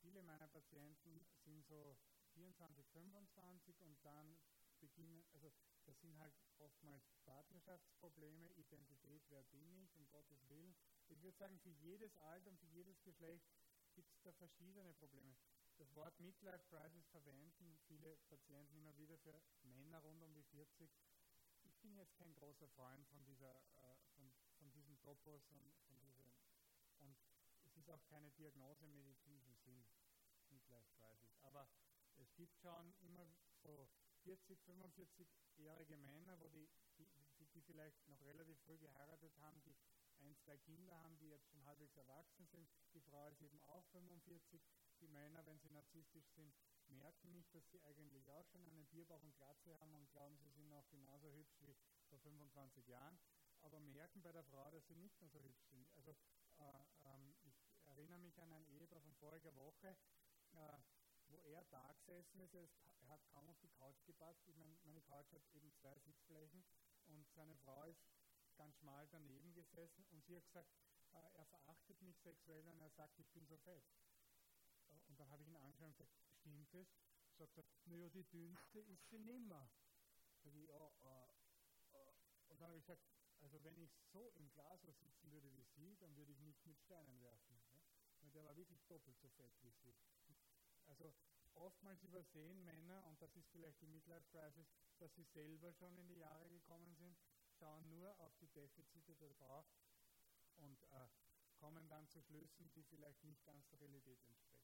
Speaker 2: viele meiner Patienten sind so 24, 25 und dann beginnen, also das sind halt oftmals Partnerschaftsprobleme, Identität, wer bin ich, um Gottes Willen. Ich würde sagen, für jedes Alter und für jedes Geschlecht gibt es da verschiedene Probleme. Das Wort Midlife Crisis verwenden viele Patienten immer wieder für Männer rund um die 40. Ich bin jetzt kein großer Freund von dieser äh, von diesem Topos und von diesem, und es ist auch keine Diagnose im medizinischen Sinn, Midlife Crisis. Aber es gibt schon immer so 40, 45-jährige Männer, wo die, die, die, vielleicht noch relativ früh geheiratet haben, die ein, zwei Kinder haben, die jetzt schon halbwegs erwachsen sind. Die Frau ist eben auch 45. Die Männer, wenn sie narzisstisch sind, merken nicht, dass sie eigentlich auch schon einen Bierbauch und Glatze haben und glauben, sie sind auch genauso hübsch wie vor 25 Jahren aber merken bei der Frau, dass sie nicht mehr so hübsch sind. Also äh, ähm, ich erinnere mich an ein Ehepaar von voriger Woche, äh, wo er da gesessen ist, er hat kaum auf die Couch gepasst. Ich meine, meine Couch hat eben zwei Sitzflächen und seine Frau ist ganz schmal daneben gesessen und sie hat gesagt, äh, er verachtet mich sexuell und er sagt, ich bin so fett. Und dann habe ich ihn angeschaut und stimmt es? Sagt er, naja, die dünnste ist sie nimmer. Sag ich, ja, äh, äh. und dann habe ich gesagt, also wenn ich so im Glashaus sitzen würde wie Sie, dann würde ich nicht mit Steinen werfen. Ja? Weil der war wirklich doppelt so fett wie Sie. Also oftmals übersehen Männer, und das ist vielleicht die Midlife Crisis, dass sie selber schon in die Jahre gekommen sind, schauen nur auf die Defizite der Frau und äh, kommen dann zu Schlüssen, die vielleicht nicht ganz der Realität entsprechen.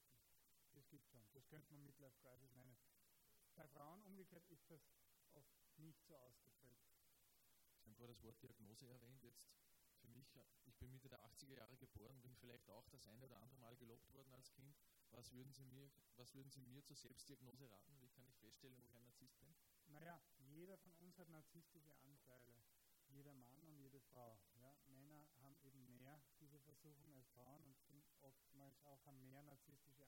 Speaker 2: Das gibt schon. Das könnte man Midlife Crisis nennen. Bei Frauen umgekehrt ist das oft nicht so ausgeprägt.
Speaker 1: Sie haben vorher das Wort Diagnose erwähnt. Jetzt für mich ich, bin Mitte der 80er Jahre geboren, bin vielleicht auch das eine oder andere Mal gelobt worden als Kind. Was würden Sie mir, was würden Sie mir zur Selbstdiagnose raten? Wie kann ich feststellen, ob ich ein Narzisst bin?
Speaker 2: Naja, jeder von uns hat narzisstische Anteile. Jeder Mann und jede Frau. Ja? Männer haben eben mehr diese Versuchung als Frauen und sind oftmals auch haben mehr narzisstische.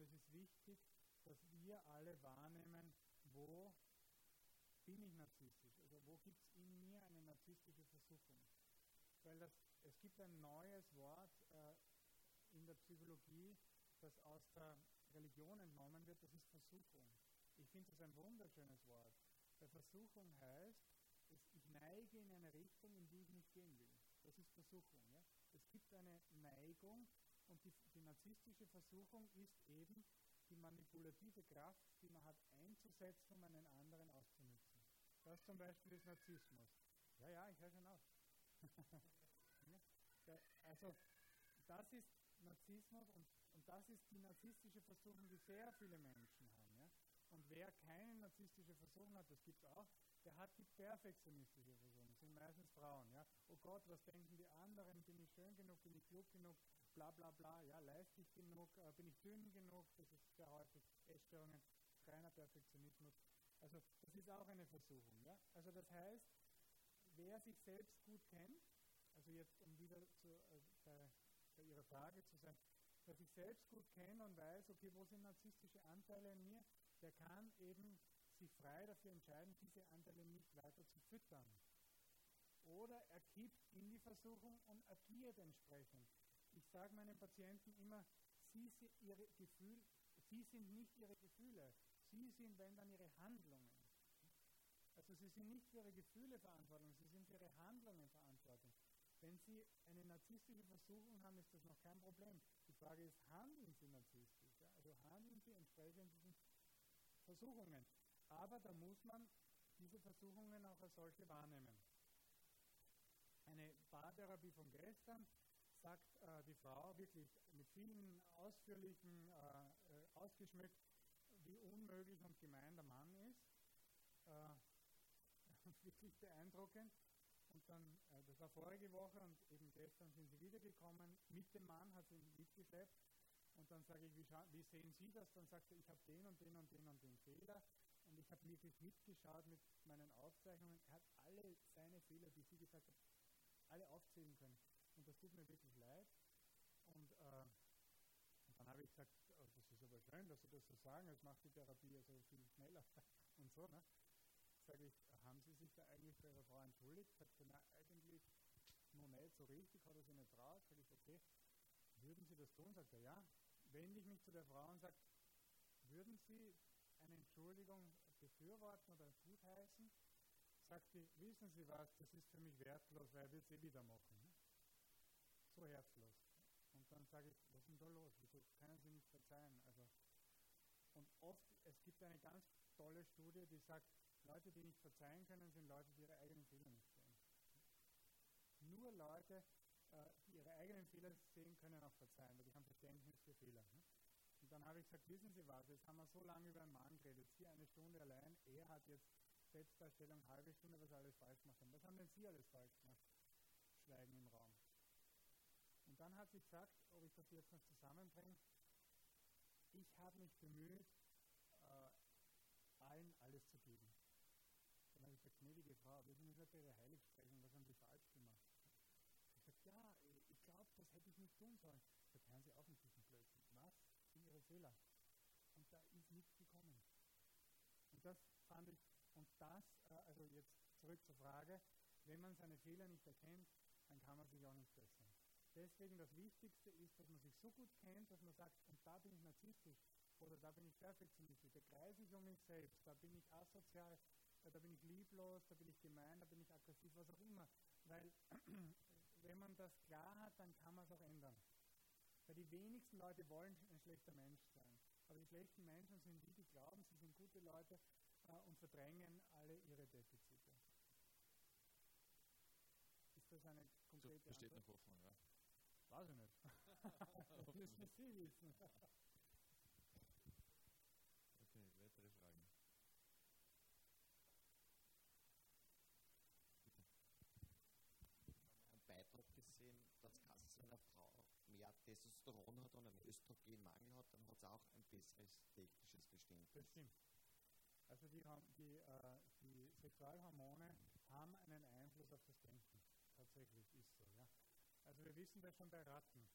Speaker 2: Und es ist wichtig, dass wir alle wahrnehmen, wo bin ich narzisstisch? Also wo gibt es in mir eine narzisstische Versuchung? Weil das, es gibt ein neues Wort äh, in der Psychologie, das aus der Religion entnommen wird, das ist Versuchung. Ich finde das ein wunderschönes Wort. Weil Versuchung heißt, ich neige in eine Richtung, in die ich nicht gehen will. Das ist Versuchung. Ja? Es gibt eine Neigung und die, die narzisstische Versuchung ist eben die manipulative Kraft, die man hat einzusetzen, um einen anderen auszunutzen. Das zum Beispiel ist Narzissmus. Ja, ja, ich höre schon auf. also, das ist Narzissmus und, und das ist die narzisstische Versuchung, die sehr viele Menschen haben. Ja? Und wer keine narzisstische Versuchung hat, das gibt es auch, der hat die perfektionistische Versuchung. Das sind meistens Frauen. Ja? Oh Gott, was denken die anderen? Bin ich schön genug? Bin ich klug genug? Bla bla bla. Ja, leiste ich genug? Äh, bin ich dünn genug? Das ist sehr häufig Essstörungen, reiner Perfektionismus. Also das ist auch eine Versuchung. Ja? Also das heißt, wer sich selbst gut kennt, also jetzt um wieder zu, äh, bei, bei Ihrer Frage zu sein, wer sich selbst gut kennt und weiß, okay, wo sind narzisstische Anteile in mir, der kann eben sich frei dafür entscheiden, diese Anteile nicht weiter zu füttern. Oder er kippt in die Versuchung und agiert entsprechend. Ich sage meinen Patienten immer, sie sind, ihre Gefühl, sie sind nicht ihre Gefühle, sie sind, wenn dann, ihre Handlungen. Also sie sind nicht für ihre Gefühle verantwortlich, sie sind für ihre Handlungen verantwortlich. Wenn Sie eine narzisstische Versuchung haben, ist das noch kein Problem. Die Frage ist, handeln Sie narzisstisch? Ja? Also handeln Sie entsprechend diesen Versuchungen. Aber da muss man diese Versuchungen auch als solche wahrnehmen. Eine Paartherapie von gestern sagt äh, die Frau wirklich mit vielen ausführlichen, äh, äh ausgeschmückt, wie unmöglich und gemein der Mann ist. Äh, wirklich beeindruckend. Und dann, äh, das war vorige Woche und eben gestern sind sie wiedergekommen mit dem Mann, hat sie mitgeschleppt. Und dann sage ich, wie, wie, sehen Sie das? Dann sagt er, ich habe den und den und den und den Fehler. Und ich habe wirklich mitgeschaut mit meinen Aufzeichnungen. Er hat alle seine Fehler, die Sie gesagt haben, alle aufzählen können. Und das tut mir wirklich leid. Und, äh, und dann habe ich gesagt, oh, das ist aber schön, dass Sie das so sagen, es macht die Therapie ja so viel schneller und so. Ne? Sage ich, haben Sie sich da eigentlich bei Ihrer Frau entschuldigt? Sagt sie, na, eigentlich noch nicht so richtig, hat er sich nicht traut. Sage ich, okay, würden Sie das tun? Sagt er, ja. Wende ich mich zu der Frau und sage, würden Sie eine Entschuldigung befürworten oder gutheißen? Sagt sie, wissen Sie was, das ist für mich wertlos, weil wird es eh wieder machen. Ne? So herzlos. Und dann sage ich, was ist denn da los? Wieso können Sie nicht verzeihen? Also, und oft, es gibt eine ganz tolle Studie, die sagt, Leute, die nicht verzeihen können, sind Leute, die ihre eigenen Fehler nicht sehen. Nur Leute, äh, die ihre eigenen Fehler sehen, können auch verzeihen, weil die haben Verständnis für Fehler. Ne? Und dann habe ich gesagt, wissen Sie was, jetzt haben wir so lange über einen Mann geredet, Sie eine Stunde allein, er hat jetzt Selbstdarstellung, halbe Stunde, was alles falsch gemacht haben. Was haben denn Sie alles falsch gemacht? Schweigen im Raum. Und dann hat sie gesagt, ob ich das jetzt noch zusammenbringe, ich habe mich bemüht, äh, allen alles zu geben. Dann habe ich gesagt, gnädige Frau, wir sind nicht Ihre Heiligsprechung, was haben Sie falsch gemacht? Ich gesagt, ja, ich glaube, das hätte ich nicht tun sollen. Habe hören Sie auf mit diesem Blödsinn. Was sind Ihre Fehler? Und da ist nichts gekommen. Und das fand ich, und das, äh, also jetzt zurück zur Frage, wenn man seine Fehler nicht erkennt, dann kann man sich auch nicht bessern. Deswegen das Wichtigste ist, dass man sich so gut kennt, dass man sagt, und da bin ich narzisstisch oder da bin ich perfektionistisch, da kreise ich um mich selbst, da bin ich asozial, da bin ich lieblos, da bin ich gemein, da bin ich aggressiv, was auch immer. Weil wenn man das klar hat, dann kann man es auch ändern. Weil die wenigsten Leute wollen ein schlechter Mensch sein. Aber die schlechten Menschen sind die, die glauben, sie sind gute Leute äh, und verdrängen alle ihre Defizite. Ist das eine konkrete
Speaker 1: so, besteht Antwort? noch Hoffnung, ja.
Speaker 2: Weiß ich nicht. das müssen Sie wissen.
Speaker 4: wenn eine Frau mehr Testosteron hat und einen Östrogenmangel hat, dann hat sie auch ein besseres technisches Verständnis.
Speaker 2: Das stimmt. Also die, die, äh, die Sexualhormone haben einen Einfluss auf das Denken. Tatsächlich ist so. Ja. Also wir wissen das schon bei Ratten.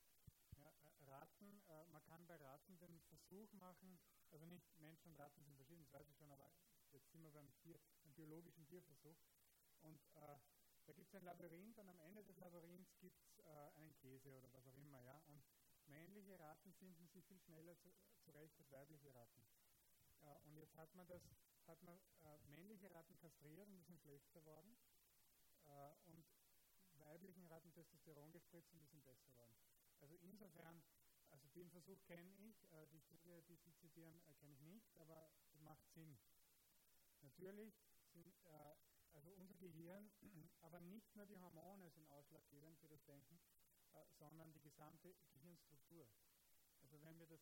Speaker 2: Ja, äh, Ratten, äh, man kann bei Ratten den Versuch machen, also nicht Menschen und Ratten sind verschieden, das weiß ich schon, aber jetzt sind wir beim, Tier, beim biologischen Tierversuch. Und äh, da gibt es ein Labyrinth und am Ende des Labyrinths gibt es äh, einen Käse oder was auch immer. Ja? Und männliche Ratten finden sich viel schneller zu, zurecht als weibliche Ratten. Äh, und jetzt hat man das, hat man äh, männliche Ratten kastriert und die sind schlechter geworden. Äh, und weiblichen Ratten Testosteron gespritzt und die sind besser geworden. Also insofern, also den Versuch kenne ich, äh, die Studie, die Sie zitieren, äh, kenne ich nicht, aber es macht Sinn. Natürlich sind äh, also unser Gehirn, aber nicht nur die Hormone sind ausschlaggebend für das Denken, sondern die gesamte Gehirnstruktur. Also wenn wir das,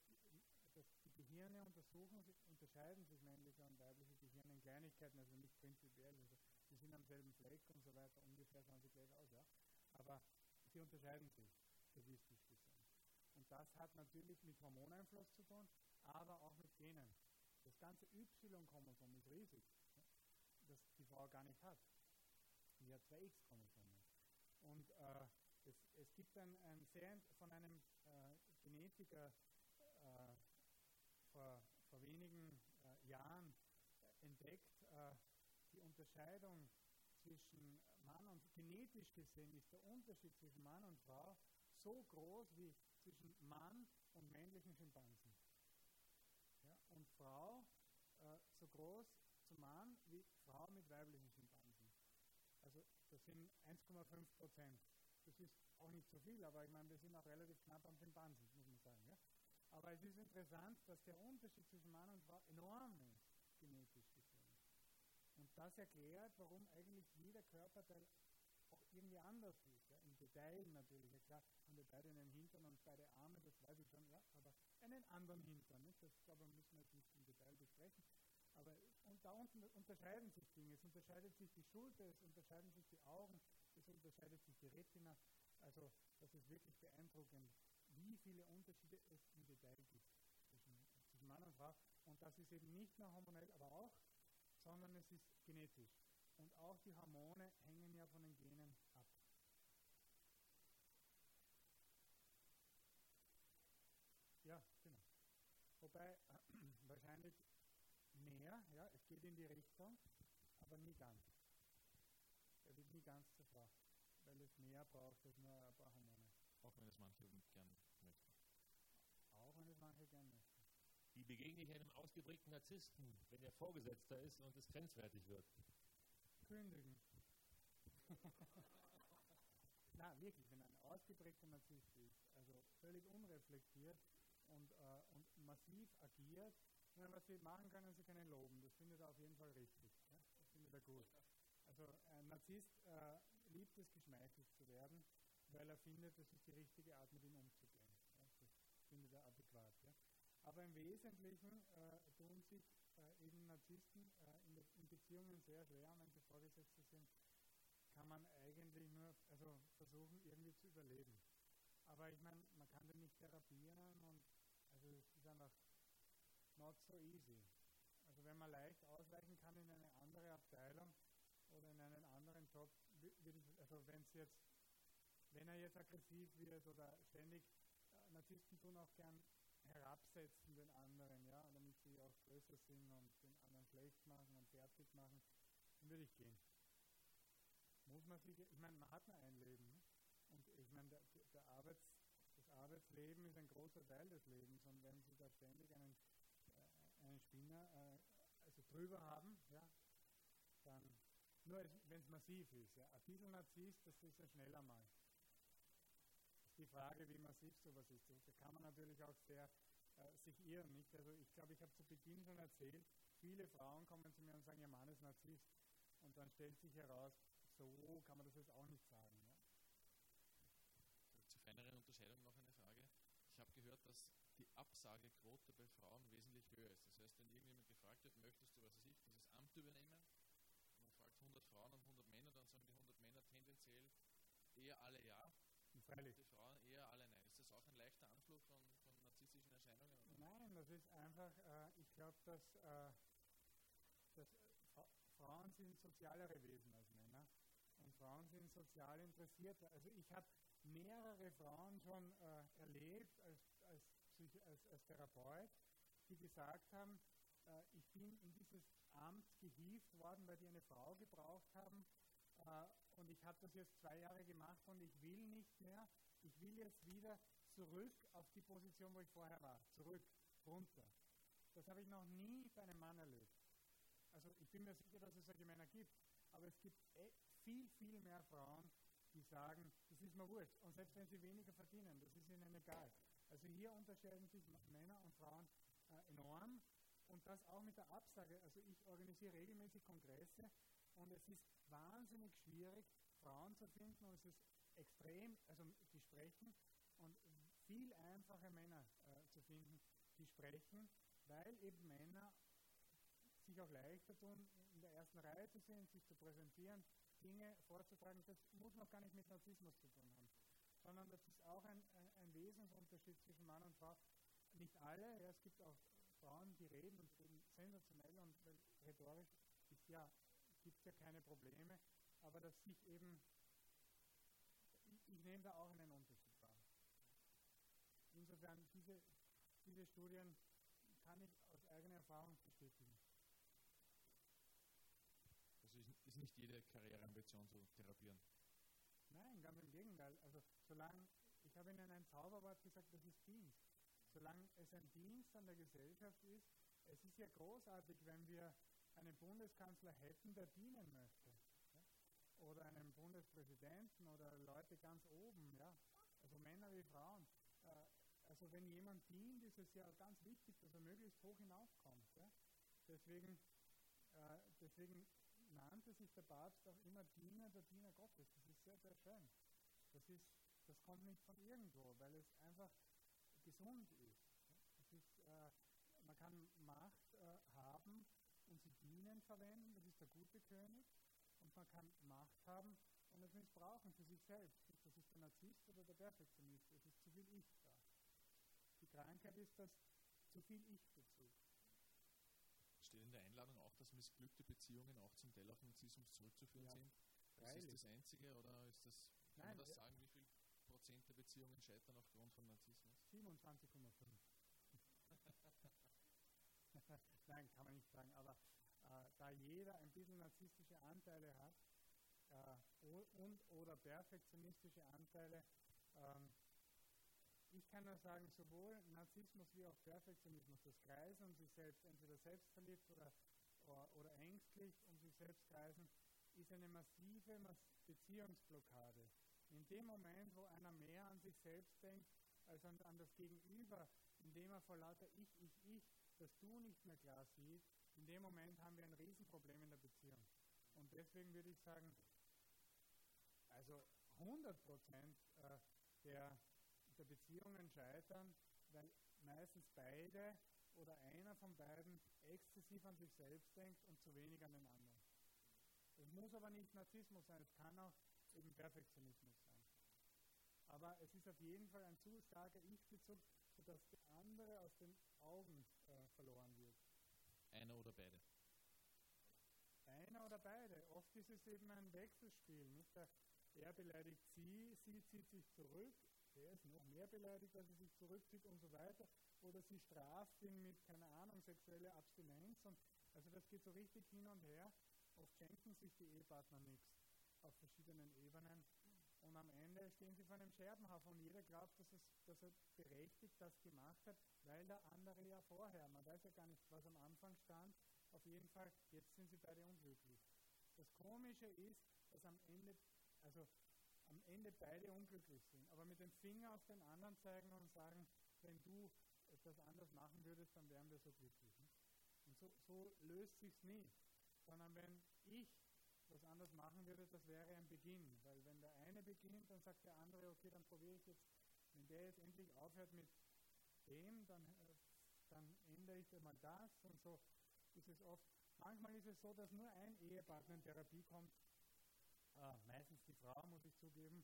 Speaker 2: Gehirne untersuchen, unterscheiden sich männliche und weibliche Gehirne in Kleinigkeiten, also nicht prinzipiell, also sie sind am selben Fleck und so weiter, ungefähr schauen sie gleich aus, ja. Aber sie unterscheiden sich, statistisch gesehen. Und das hat natürlich mit Hormoneinfluss zu tun, aber auch mit Genen. Das ganze Y-Chromosom ist riesig das die Frau gar nicht hat. Die hat zwei X-Chromosomen. Und äh, es, es, gibt ein, ein sehr von einem äh, Genetiker äh, vor, vor, wenigen äh, Jahren entdeckt, äh, die Unterscheidung zwischen Mann und genetisch gesehen ist der Unterschied zwischen Mann und Frau so groß wie zwischen Mann und männlichen Schimpansen. Ja, und Frau äh, so groß zu Mann wie Frau mit weiblichen Schimpansen. Also das sind 1,5 Prozent. Das ist auch nicht so viel, aber ich meine, wir sind auch relativ knapp am Schimpansen, muss man sagen. Ja? Aber es ist interessant, dass der Unterschied zwischen Mann und Frau enorm ist, genetisch gesehen. Und das erklärt, warum eigentlich jeder Körperteil auch irgendwie anders ist. Ja? Im Detail natürlich. Ja klar, haben wir beide einen Hintern und beide Arme, das weiß ich schon, ja, aber einen anderen Hintern. Nicht? Das glaube ich, müssen wir jetzt nicht im Detail besprechen. Aber und da unten unterscheiden sich Dinge. Es unterscheidet sich die Schulter, es unterscheiden sich die Augen, es unterscheidet sich die Retina. Also das ist wirklich beeindruckend, wie viele Unterschiede es im Detail gibt zwischen, zwischen Mann und Frau. Und das ist eben nicht nur hormonell, aber auch, sondern es ist genetisch. Und auch die Hormone hängen ja von den Genen ab. Ja, genau. Wobei wahrscheinlich mehr, ja, es geht in die Richtung, aber nie ganz. Er wird nie ganz zur Frau, weil es mehr braucht als nur ein paar Hormone.
Speaker 1: Auch wenn es manche gern möchten.
Speaker 2: Auch wenn es manche gern möchten.
Speaker 1: Wie begegne ich einem ausgeprägten Narzissten, wenn er Vorgesetzter ist und es grenzwertig wird?
Speaker 2: Kündigen. Na, wirklich, wenn ein ausgeprägter Narzisst ist, also völlig unreflektiert und, äh, und massiv agiert, meine, was sie machen können, sie können loben. Das findet er auf jeden Fall richtig. Ja? Das findet er gut. Also ein Narzisst äh, liebt es, geschmeichelt zu werden, er findet, das ist die richtige Art, mit ihm umzugehen. Das findet er adäquat. Ja? Aber im Wesentlichen äh, tun sich äh, eben Narzissten äh, in, in, Beziehungen sehr schwer, und wenn sie Vorgesetzte sind, kann man eigentlich nur also versuchen, irgendwie zu überleben. Aber ich meine, man kann den nicht therapieren und also es ist einfach not so easy. Also wenn man leicht ausweichen kann in eine andere Abteilung oder in einen anderen Job, also wenn es jetzt, wenn er jetzt aggressiv wird oder ständig, äh, Narzissten tun auch gern herabsetzen den anderen, ja, damit sie auch größer sind und den anderen schlecht machen und fertig machen, dann würde ich gehen. Muss man sich, ich meine, man hat nur ein Leben. Ne? Und ich meine, der, der Arbeits, das Arbeitsleben ist ein großer Teil des Lebens und wenn Sie da ständig einen einen Spinner äh, also drüber haben, ja, dann, nur wenn es massiv ist, ja, ein bisschen Narzisst, das ist ja schneller mal. Die Frage, wie massiv sowas ist. Da kann man natürlich auch sehr äh, sich irren, nicht? Also ich glaube, ich habe zu Beginn schon erzählt, viele Frauen kommen zu mir und sagen, ihr Mann ist Narzisst. Und dann stellt sich heraus, so kann man das jetzt auch nicht sagen. Ja?
Speaker 1: Zur feineren Unterscheidung noch eine Frage. Ich habe gehört, dass die Absagequote bei Frauen wesentlich höher ist. Das heißt, wenn irgendjemand gefragt wird, möchtest du, was weiß ich, dieses Amt übernehmen, man fragt 100 Frauen und 100 Männer, dann sagen die 100 Männer tendenziell eher alle ja.
Speaker 2: Freilich. Nein, das ist einfach, äh, ich glaube, dass, äh, dass Fra Frauen sind sozialere Wesen als Männer und Frauen sind sozial interessiert. Also ich habe mehrere Frauen schon äh, erlebt als, als, als, als Therapeut, die gesagt haben, äh, ich bin in dieses Amt gehievt worden, weil die eine Frau gebraucht haben äh, und ich habe das jetzt zwei Jahre gemacht und ich will nicht mehr. Ich will jetzt wieder zurück auf die Position, wo ich vorher war. Zurück, runter. Das habe ich noch nie bei einem Mann erlebt. Also ich bin mir sicher, dass es solche Männer gibt, aber es gibt e, viel, viel mehr Frauen, die sagen, das ist mir wurscht. Und selbst wenn sie weniger verdienen, das ist ihnen egal. Also hier unterscheiden sich Männer und Frauen äh, enorm. Und das auch mit der Absage. Also ich organisiere regelmäßig Kongresse und es ist wahnsinnig schwierig, Frauen zu finden und es ist extrem, also die sprechen und viel einfache Männer äh, zu finden, die sprechen, weil eben Männer sich auch leichter tun, in der ersten Reihe zu sehen, sich zu präsentieren, Dinge vorzutragen. Das muss noch gar nicht mit Narzissmus zu tun haben, sondern das ist auch ein, ein, Wesensunterschied zwischen Mann und Frau. Nicht alle, ja, es gibt auch Frauen, die reden und reden sensationell und rhetorisch ist ja, gibt es ja keine Probleme, aber dass sich eben, ich, ich nehme da auch einen Unterschied wahr. Insofern, diese, diese Studien kann ich aus eigener Erfahrung bestätigen.
Speaker 1: Also ist, nicht jede Karriereambition zu therapieren?
Speaker 2: Nein, ganz im Gegenteil. Also solange, ich habe Ihnen ein Zauberwort gesagt, das ist Dienst. Solange es ein Dienst an der Gesellschaft ist, es ist ja großartig, wenn wir einen Bundeskanzler hätten, der dienen möchte. Ja? Oder einen Bundespräsidenten oder Leute ganz oben, ja? also Männer wie Frauen. Also wenn jemand dient, ist es ja ganz wichtig, dass er möglichst hoch hinaufkommt. Ja? Deswegen, äh, deswegen nannte sich der Papst auch immer Diener der Diener Gottes. Das ist sehr, sehr schön. Das, ist, das kommt nicht von irgendwo, weil es einfach gesund ist. Ist äh, man kann Macht äh, haben und sie dienen verwenden, das ist der gute König. Und man kann Macht haben und es missbrauchen für sich selbst. Das ist der Narzisst oder der Perfektionist. Es ist zu viel Ich da. Krankheit ist das zu viel Ich-Bezug.
Speaker 1: Steht in der Einladung auch, dass missglückte Beziehungen auch zum Teil auf Narzissmus zurückzuführen
Speaker 2: Ja,
Speaker 1: sind?
Speaker 2: freilich.
Speaker 1: Ist das das Einzige oder ist das, kann
Speaker 2: Nein,
Speaker 1: man das sagen, wie viel Prozent der Beziehungen scheitern aufgrund von Narzissmus?
Speaker 2: 27,5. Nein, kann man nicht sagen, aber äh, da jeder ein bisschen narzisstische Anteile hat äh, und oder perfektionistische Anteile, ähm, ich kann nur sagen, sowohl Narzissmus wie auch Perfektionismus, das Kreisen um sich selbst, entweder selbstverliebt oder, oder, oder ängstlich um sich selbst kreisen, ist eine massive Mas Beziehungsblockade. In dem Moment, wo einer mehr an sich selbst denkt, als an, an das Gegenüber, indem er vor lauter Ich, Ich, Ich das Du nicht mehr klar sieht, in dem Moment haben wir ein Riesenproblem in der Beziehung. Und deswegen würde ich sagen, also 100 Prozent äh, der, der Beziehungen scheitern, weil meistens beide oder einer von beiden exzessiv an sich selbst denkt und zu wenig an den anderen. Es muss aber nicht Narzissmus sein, es kann auch eben Perfektionismus sein. Aber es ist auf jeden Fall ein zu starker Ich-Bezug, sodass der andere aus den Augen äh, verloren wird.
Speaker 1: Einer oder beide?
Speaker 2: Einer oder beide. Oft ist es eben ein Wechselspiel. Nicht? Der, er beleidigt sie, sie zieht sich zurück, ist noch mehr beleidigt, als er sich zurückzieht und so weiter. Oder sie straft ihn mit, keine Ahnung, sexueller Abstinenz. Und also das geht so richtig hin und her. Oft schenken sich die Ehepartner nichts auf verschiedenen Ebenen. Und am Ende stehen sie vor einem Scherbenhaufen und jeder glaubt, dass, es, dass er berechtigt das gemacht hat, weil der andere ja vorher, man weiß ja gar nicht, was am Anfang stand, auf jeden Fall, jetzt sind sie beide unglücklich. Das Komische ist, dass am Ende, also am Ende beide unglücklich sind, aber mit dem Finger auf den anderen zeigen und sagen, wenn du etwas anders machen würdest, dann wären wir so glücklich. Ne? Und so, so löst sich's nie, sondern wenn ich was anders machen würde, das wäre ein Beginn, weil wenn der eine beginnt, dann sagt der andere, okay, dann probiere ich jetzt, wenn der jetzt endlich aufhört mit dem, dann, äh, dann ändere ich mal das und so ist es oft. Manchmal ist es so, dass nur ein Ehepartner in Therapie kommt, äh, meistens die Frau, muss ich zugeben,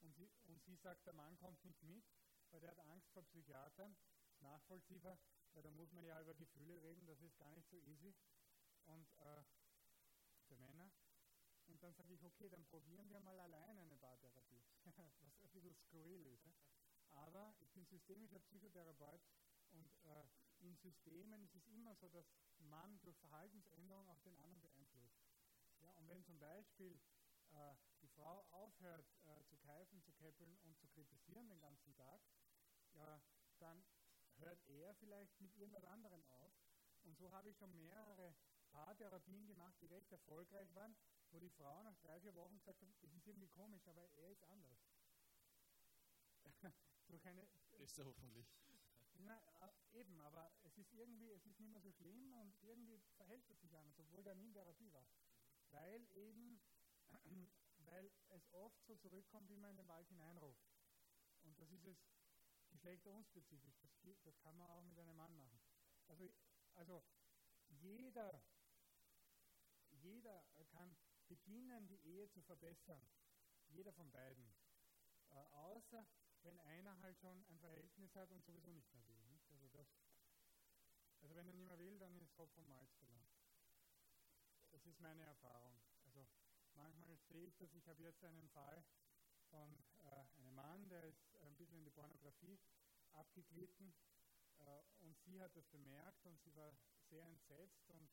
Speaker 2: und sie, und sie sagt, der Mann kommt nicht mit, weil der hat Angst vor Psychiatern, ist nachvollziehbar, weil da muss man ja über Gefühle reden, das ist gar nicht so easy. Und äh, für Männer. Und dann sage ich, okay, dann probieren wir mal alleine eine Paartherapie, was ein bisschen skurril ist. Ja? Aber ich bin systemischer Psychotherapeut und äh, in Systemen ist es immer so, dass man durch Verhaltensänderung auch den anderen beeinflusst. Ja, und wenn zum Beispiel äh, die Frau aufhört äh, zu keifen, zu käppeln und zu kritisieren den ganzen Tag, ja, dann hört er vielleicht mit irgendwas anderem auf. Und so habe ich schon mehrere Paartherapien gemacht, die recht erfolgreich waren, wo die Frau nach drei, vier Wochen gesagt hat, es ist irgendwie komisch, aber er ist anders. Durch eine,
Speaker 1: Ist er hoffentlich.
Speaker 2: na, eben, aber es ist irgendwie, es ist nicht mehr so schlimm und irgendwie verhält es sich anders, obwohl er nie in Therapie war. Weil eben, weil es oft so zurückkommt, wie man in den Wald hineinruft. Und das ist es geschlechterunspezifisch. Das, das kann man auch mit einem Mann machen. Also, also jeder, jeder kann beginnen, die Ehe zu verbessern. Jeder von beiden. Äh, außer wenn einer halt schon ein Verhältnis hat und sowieso nicht mehr will. Nicht? Also, das, also wenn er nicht mehr will, dann ist Hopf und Malz verloren. Das ist meine Erfahrung. Manchmal sehe ich das, ich habe jetzt einen Fall von äh, einem Mann, der ist ein bisschen in die Pornografie abgeglitten äh, und sie hat das bemerkt und sie war sehr entsetzt und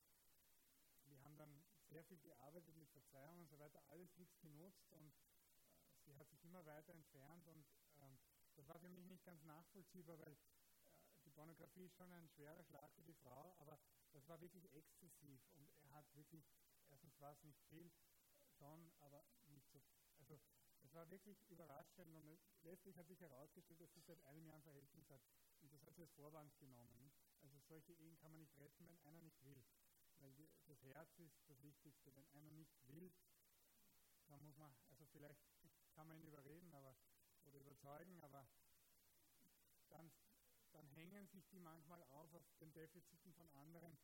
Speaker 2: wir haben dann sehr viel gearbeitet mit Verzeihung und so weiter, alles nichts genutzt und äh, sie hat sich immer weiter entfernt und ähm, das war für mich nicht ganz nachvollziehbar, weil äh, die Pornografie ist schon ein schwerer Schlag für die Frau, aber das war wirklich exzessiv und er hat wirklich, erstens war es nicht viel, schon, aber nicht so, also es war wirklich überraschend und letztlich hat sich herausgestellt, dass sie seit einem Jahr ein Verhältnis hat und das hat sie als Vorwand genommen. Also solche Ehen kann man nicht retten, wenn einer nicht will. Weil das Herz ist das Wichtigste. Wenn einer nicht will, dann muss man, also vielleicht kann man ihn überreden aber, oder überzeugen, aber dann, dann hängen sich die manchmal auf auf den Defiziten von anderen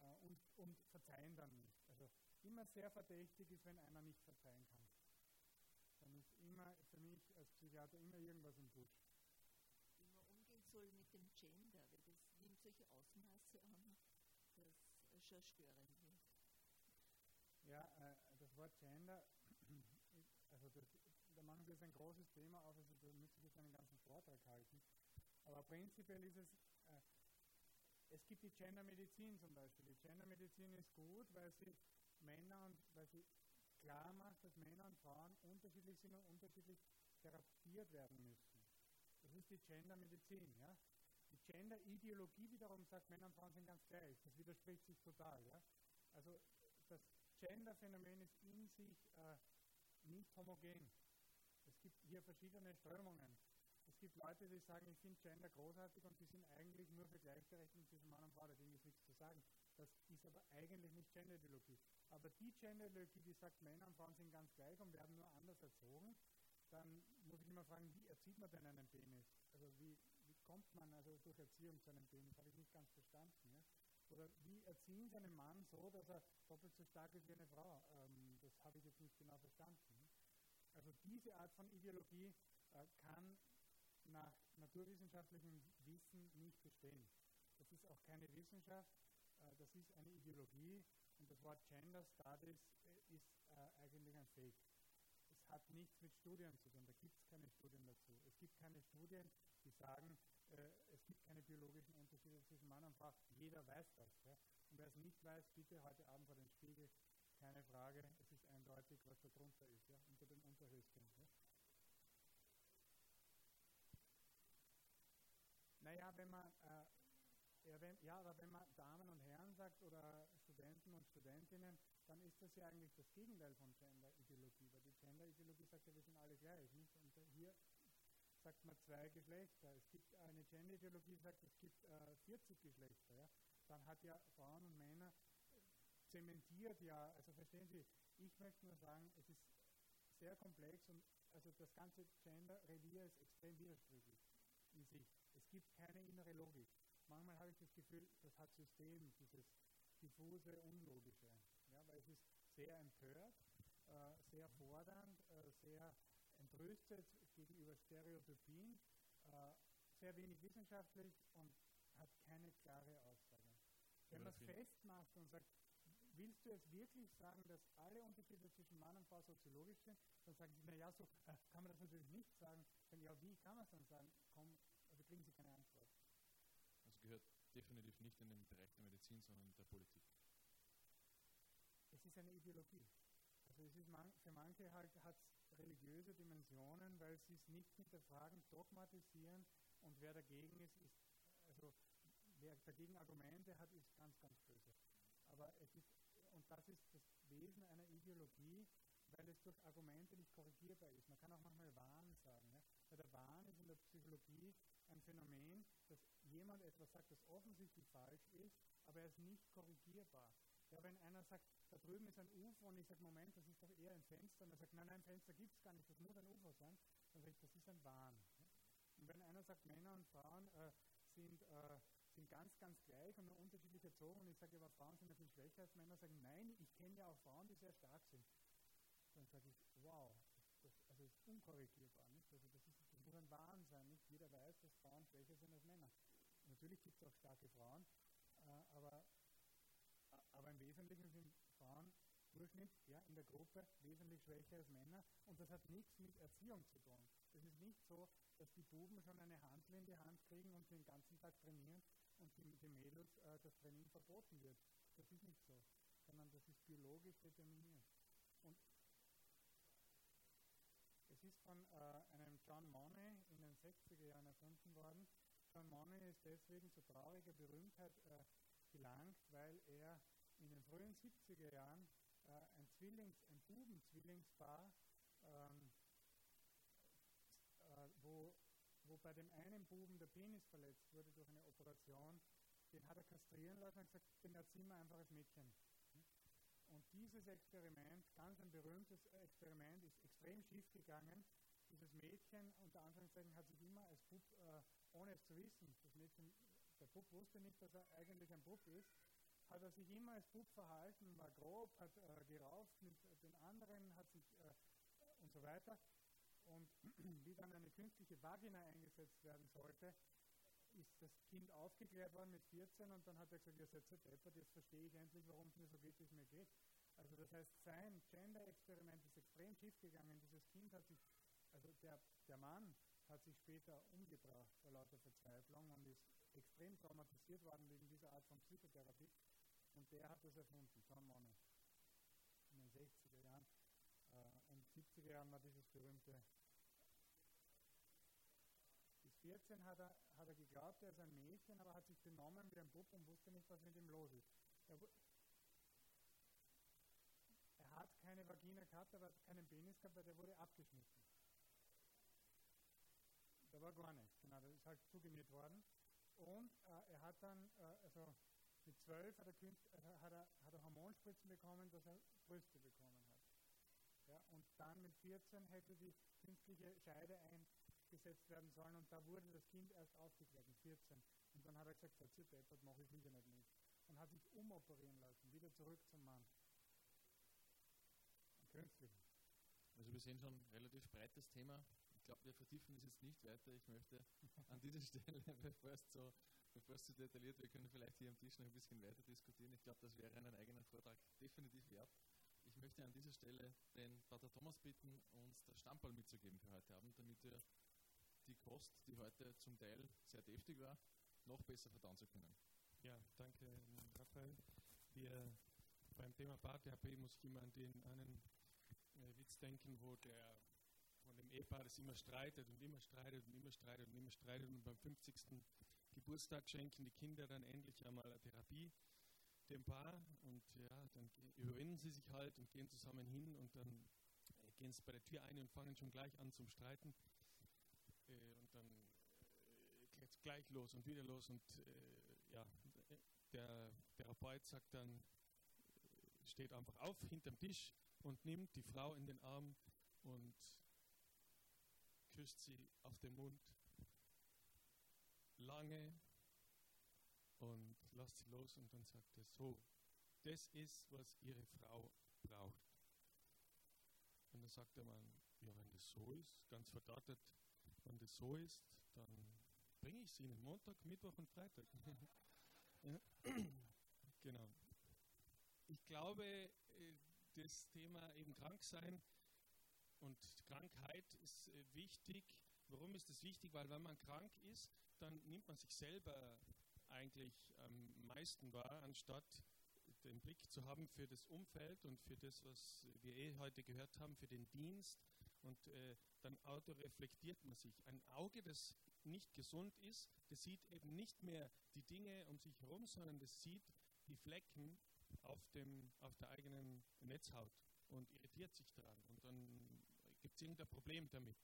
Speaker 2: äh, und, und verzeihen dann nicht. Also immer sehr verdächtig ist, wenn einer nicht verzeihen kann. Dann ist immer für mich als Psychiater immer irgendwas im Busch.
Speaker 6: Wie man umgehen soll mit dem Gender, weil das nimmt solche Ausmaße an, dass schon störend wird.
Speaker 2: Ja, äh, das Wort Gender, also das, da machen Sie jetzt ein großes Thema auf, also da müsste ich jetzt einen ganzen Vortrag halten. Aber prinzipiell ist es, es gibt die Gendermedizin zum Beispiel. Die Gendermedizin ist gut, weil sie Männer und weil sie klar macht, dass Männer und Frauen unterschiedlich sind und unterschiedlich therapiert werden müssen. Das ist die Gendermedizin, ja. Die Genderideologie wiederum sagt, Männer und Frauen sind ganz gleich. Das widerspricht sich total, ja. Also das Gender-Phänomen ist in sich äh, nicht homogen. Es gibt hier verschiedene Strömungen. Es gibt Leute, die sagen, ich finde Gender großartig und die sind eigentlich nur für Gleichberechtigung zwischen Mann und Frau, dagegen ist nichts zu sagen. Das ist aber eigentlich nicht Genderideologie. Aber die Genderideologie, die sagt, Männer und Frauen sind ganz gleich und werden nur anders erzogen, dann muss ich immer fragen, wie erzieht man denn einen Penis? Also wie, wie kommt man also durch Erziehung zu einem Penis? Habe ich nicht ganz verstanden. Ja? Oder wie erziehen Sie einen Mann so, dass er doppelt so stark ist wie eine Frau? Ähm, das habe ich jetzt nicht genau verstanden. Also diese Art von Ideologie äh, kann nach naturwissenschaftlichem Wissen nicht bestehen. Das ist auch keine Wissenschaft, äh, das ist eine Ideologie und das Wort Gender Studies äh, ist äh, eigentlich ein Fake. Es hat nichts mit Studien zu tun, da gibt es keine Studien dazu. Es gibt keine Studien, die sagen, es gibt keine biologischen Unterschiede zwischen Mann und Frau. Jeder weiß das. Ja? Und wer es nicht weiß, bitte heute Abend vor den Spiegel, keine Frage, es ist eindeutig, was da drunter ist, ja? unter dem Unterhöschen. Ja? Naja, wenn man, äh, ja, wenn, ja, aber wenn man Damen und Herren sagt oder Studenten und Studentinnen, dann ist das ja eigentlich das Gegenteil von Gender-Ideologie, weil die Gender-Ideologie sagt ja, wir sind alle gleich. Nicht? Und hier sagt man zwei Geschlechter. Es gibt eine Gender-Ideologie, die sagt, es gibt äh, 40 Geschlechter. Ja? Dann hat ja Frauen und Männer zementiert ja, also verstehen Sie, ich möchte nur sagen, es ist sehr komplex und also das ganze Gender-Revier ist extrem widersprüchlich in sich. Es gibt keine innere Logik. Manchmal habe ich das Gefühl, das hat System, dieses diffuse, unlogische. Ja, weil es ist sehr empört, äh, sehr fordernd, äh, sehr entrüstet gegenüber Stereotypien, äh, sehr wenig wissenschaftlich und hat keine klare Aussage. Wenn man es festmacht und sagt, willst du jetzt wirklich sagen, dass alle Unterschiede zwischen Mann und Frau soziologisch sind, dann sagen sie, naja, so äh, kann man das natürlich nicht sagen. Dann, ja, wie kann man es dann sagen? Komm, also kriegen sie keine Antwort.
Speaker 1: Also gehört definitiv nicht in den Bereich der Medizin, sondern der Politik.
Speaker 2: Es ist eine Ideologie. Also es ist man, für manche halt hat es religiöse Dimensionen, weil sie es nicht hinterfragen, dogmatisieren und wer dagegen ist, ist also wer dagegen Argumente hat, ist ganz, ganz böse. Aber es ist, und das ist das Wesen einer Ideologie, weil es durch Argumente nicht korrigierbar ist. Man kann auch manchmal Wahn sagen. Ne? Weil der Wahn ist in der Psychologie ein Phänomen, dass jemand etwas sagt, das offensichtlich falsch ist, aber er ist nicht korrigierbar. Ja, wenn einer sagt, da drüben ist ein UFO und ich sage, Moment, das ist doch eher ein Fenster, und er sagt, nein, nein, Fenster gibt es gar nicht, das muss ein UFO sein, dann sage ich, das ist ein Wahn. Und wenn einer sagt, Männer und Frauen äh, sind, äh, sind ganz, ganz gleich und nur unterschiedlich erzogen, und ich sage, aber Frauen sind ja viel schwächer als Männer, sagen, nein, ich kenne ja auch Frauen, die sehr stark sind. Dann sage ich, wow, das, also ist unkorrigierbar. Nicht? Also das, ist, das muss ein Wahn sein. Nicht? Jeder weiß, dass Frauen schwächer sind als Männer. Natürlich gibt es auch starke Frauen, äh, aber aber im Wesentlichen sind Frauen Durchschnitt ja, in der Gruppe wesentlich schwächer als Männer und das hat nichts mit Erziehung zu tun. Es ist nicht so, dass die Buben schon eine Handel in die Hand kriegen und den ganzen Tag trainieren und die, die Mädels äh, das Training verboten wird. Das ist nicht so, sondern das ist biologisch determiniert. Und es ist von äh, einem John Money den 60er Jahren erfunden worden. John Money ist deswegen zu trauriger Berühmtheit äh, gelangt, weil er in den frühen 70er Jahren äh, ein Zwillings-, ein Bubenzwillingspaar, ähm, äh, wo, wo bei dem einen Buben der Penis verletzt wurde durch eine Operation, den hat er kastrieren lassen und gesagt, den erziehen wir einfach als Mädchen. Und dieses Experiment, ganz ein berühmtes Experiment, ist extrem schief gegangen. Dieses Mädchen, unter Anführungszeichen, hat sich immer als Bub, äh, ohne es zu wissen, das Mädchen, der Bub wusste nicht, dass er eigentlich ein Bub ist, hat er sich immer als Bub verhalten, war grob, hat äh, gerauft mit den anderen, hat sich äh, und so weiter. Und wie dann eine künstliche Vagina eingesetzt werden sollte, ist das Kind aufgeklärt worden mit 14 und dann hat er gesagt, ihr seid so deppert, jetzt verstehe ich endlich, warum es mir so geht, wie es mir geht. Also das heißt, sein Gender-Experiment ist extrem schief gegangen. Dieses Kind hat sich, also der, der Mann hat sich später umgebracht vor lauter Verzweiflung und ist extrem traumatisiert worden wegen dieser Art von Psychotherapie. Und der hat das erfunden, John Money, in den 60er Jahren. Äh, und 70er Jahren war dieses berühmte. Bis 14 hat er, hat er geglaubt, er ist ein Mädchen, aber hat sich benommen wie ein Bub und wusste nicht, was mit ihm los ist. Er, er hat keine Vagina gehabt, er hat keinen Penis gehabt, weil der wurde abgeschnitten. Da war gar nichts, genau, das ist halt zugenäht worden. Und äh, er hat dann, äh, also mit zwölf hat er, äh, hat, er, hat er Hormonspritzen bekommen, dass er Brüste bekommen hat. Ja, und dann mit 14 hätte die künstliche Scheide eingesetzt werden sollen und da wurde das Kind erst aufgeklärt, mit 14. Und dann hat er gesagt, verziert etwas, mache ich lieber nicht mit. Und hat sich umoperieren lassen, wieder zurück zum Mann. Künstlich.
Speaker 1: Also wir sehen schon ein relativ breites Thema. Ich glaube, wir vertiefen es jetzt nicht weiter. Ich möchte an dieser Stelle, bevor es so bevor es zu detailliert wir können vielleicht hier am Tisch noch ein bisschen weiter diskutieren. Ich glaube, das wäre einen eigenen Vortrag definitiv wert. Ich möchte an dieser Stelle den Pater Thomas bitten, uns das Stammball mitzugeben für heute Abend, damit wir die Kost, die heute zum Teil sehr deftig war, noch besser verdauen zu können.
Speaker 7: Ja, danke, Raphael. Wir, beim Thema Paartherapie muss ich immer an den einen äh, Witz denken, wo der Ehepaar das immer streitet und immer streitet und immer streitet und immer streitet und beim 50. Geburtstag schenken die Kinder dann endlich einmal eine Therapie dem Paar und ja, dann überwinden sie sich halt und gehen zusammen hin und dann äh, gehen sie bei der Tür ein und fangen schon gleich an zum Streiten äh, und dann äh, geht es gleich los und wieder los und ja, der Therapeut sagt dann, steht einfach auf hinterm Tisch und nimmt die Frau in den Arm und küsst sie auf den Mund lange und lasst sie los und dann sagt er so, das ist, was ihre Frau braucht. Und dann sagt der Mann, ja, wenn das so ist, ganz verdattert, wenn das so ist, dann bringe ich es Ihnen. Montag, Mittwoch und Freitag. Genau. Ich glaube, äh, das Thema eben krank sein und Krankheit ist äh, wichtig. Warum ist das wichtig? Weil wenn man krank ist, dann nimmt man sich selber eigentlich am meisten wahr, anstatt den Blick zu haben für das Umfeld und für das, was wir eh heute gehört haben, für den Dienst. Und äh, dann autoreflektiert man sich. Ein Auge, das nicht gesund ist, das sieht eben nicht mehr die Dinge um sich herum, sondern das sieht die Flecken auf, dem, auf der eigenen Netzhaut und irritiert sich daran. Und dann gibt es irgendein Problem damit.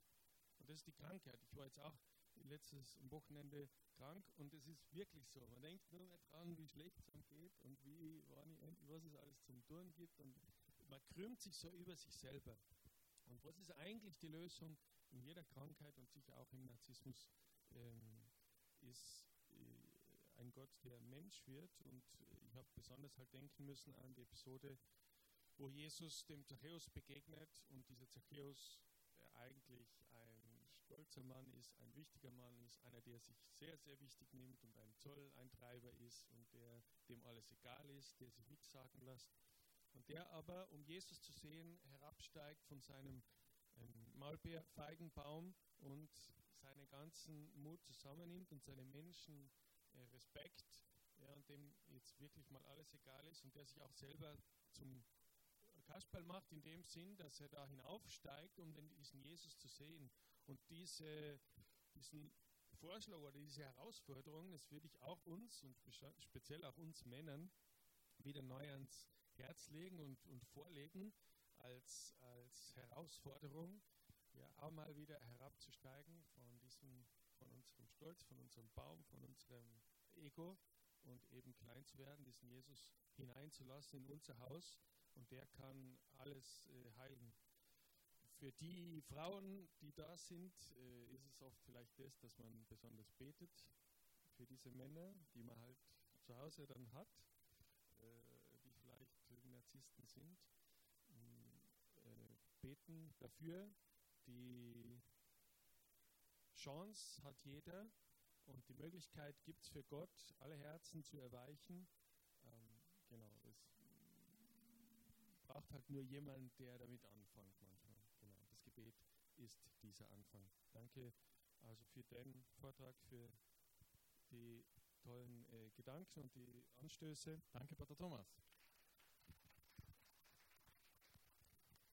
Speaker 7: Und das ist die Krankheit. Ich war jetzt auch letztes Wochenende krank und es ist wirklich so. Man denkt nur mehr dran, wie schlecht es einem geht und wie, was es alles zum Tun gibt und man krümmt sich so über sich selber. Und was ist eigentlich die Lösung in jeder Krankheit und sicher auch im Narzissmus, ähm, ist äh, ein Gott, der Mensch wird. Und ich habe besonders halt denken müssen an die Episode, wo Jesus dem Zachäus begegnet und dieser Zachäus, der eigentlich ein stolzer Mann ist, ein wichtiger Mann ist, einer, der sich sehr, sehr wichtig nimmt und ein Zolleintreiber ist und der dem alles egal ist, der sich nichts sagen lässt. Und der aber, um Jesus zu sehen, herabsteigt von seinem ähm, Maulbeerfeigenbaum und seinen ganzen Mut zusammennimmt und seinem Menschen äh, Respekt, ja, und dem jetzt wirklich mal alles egal ist und der sich auch selber zum Kasperl macht, in dem Sinn, dass er da hinaufsteigt, um diesen Jesus zu sehen. Und diese, diesen Vorschlag oder diese Herausforderung, das würde ich auch uns und speziell auch uns Männern wieder neu ans Herz legen und, und vorlegen als, als Herausforderung, ja, auch mal wieder herabzusteigen von diesem, von unserem Stolz, von unserem Baum, von unserem Ego und eben klein zu werden, diesen Jesus hineinzulassen in unser Haus und der kann alles äh, heilen. Für die Frauen, die da sind, äh, ist es oft vielleicht das, dass man besonders betet für diese Männer, die man halt zu Hause dann hat, äh, die vielleicht Narzissten sind. Äh, beten dafür. Die Chance hat jeder und die Möglichkeit gibt es für Gott, alle Herzen zu erweichen. Braucht halt nur jemand, der damit anfängt manchmal. Genau, das Gebet ist dieser Anfang. Danke also für den Vortrag, für die tollen äh, Gedanken und die Anstöße.
Speaker 1: Danke, Pater Thomas.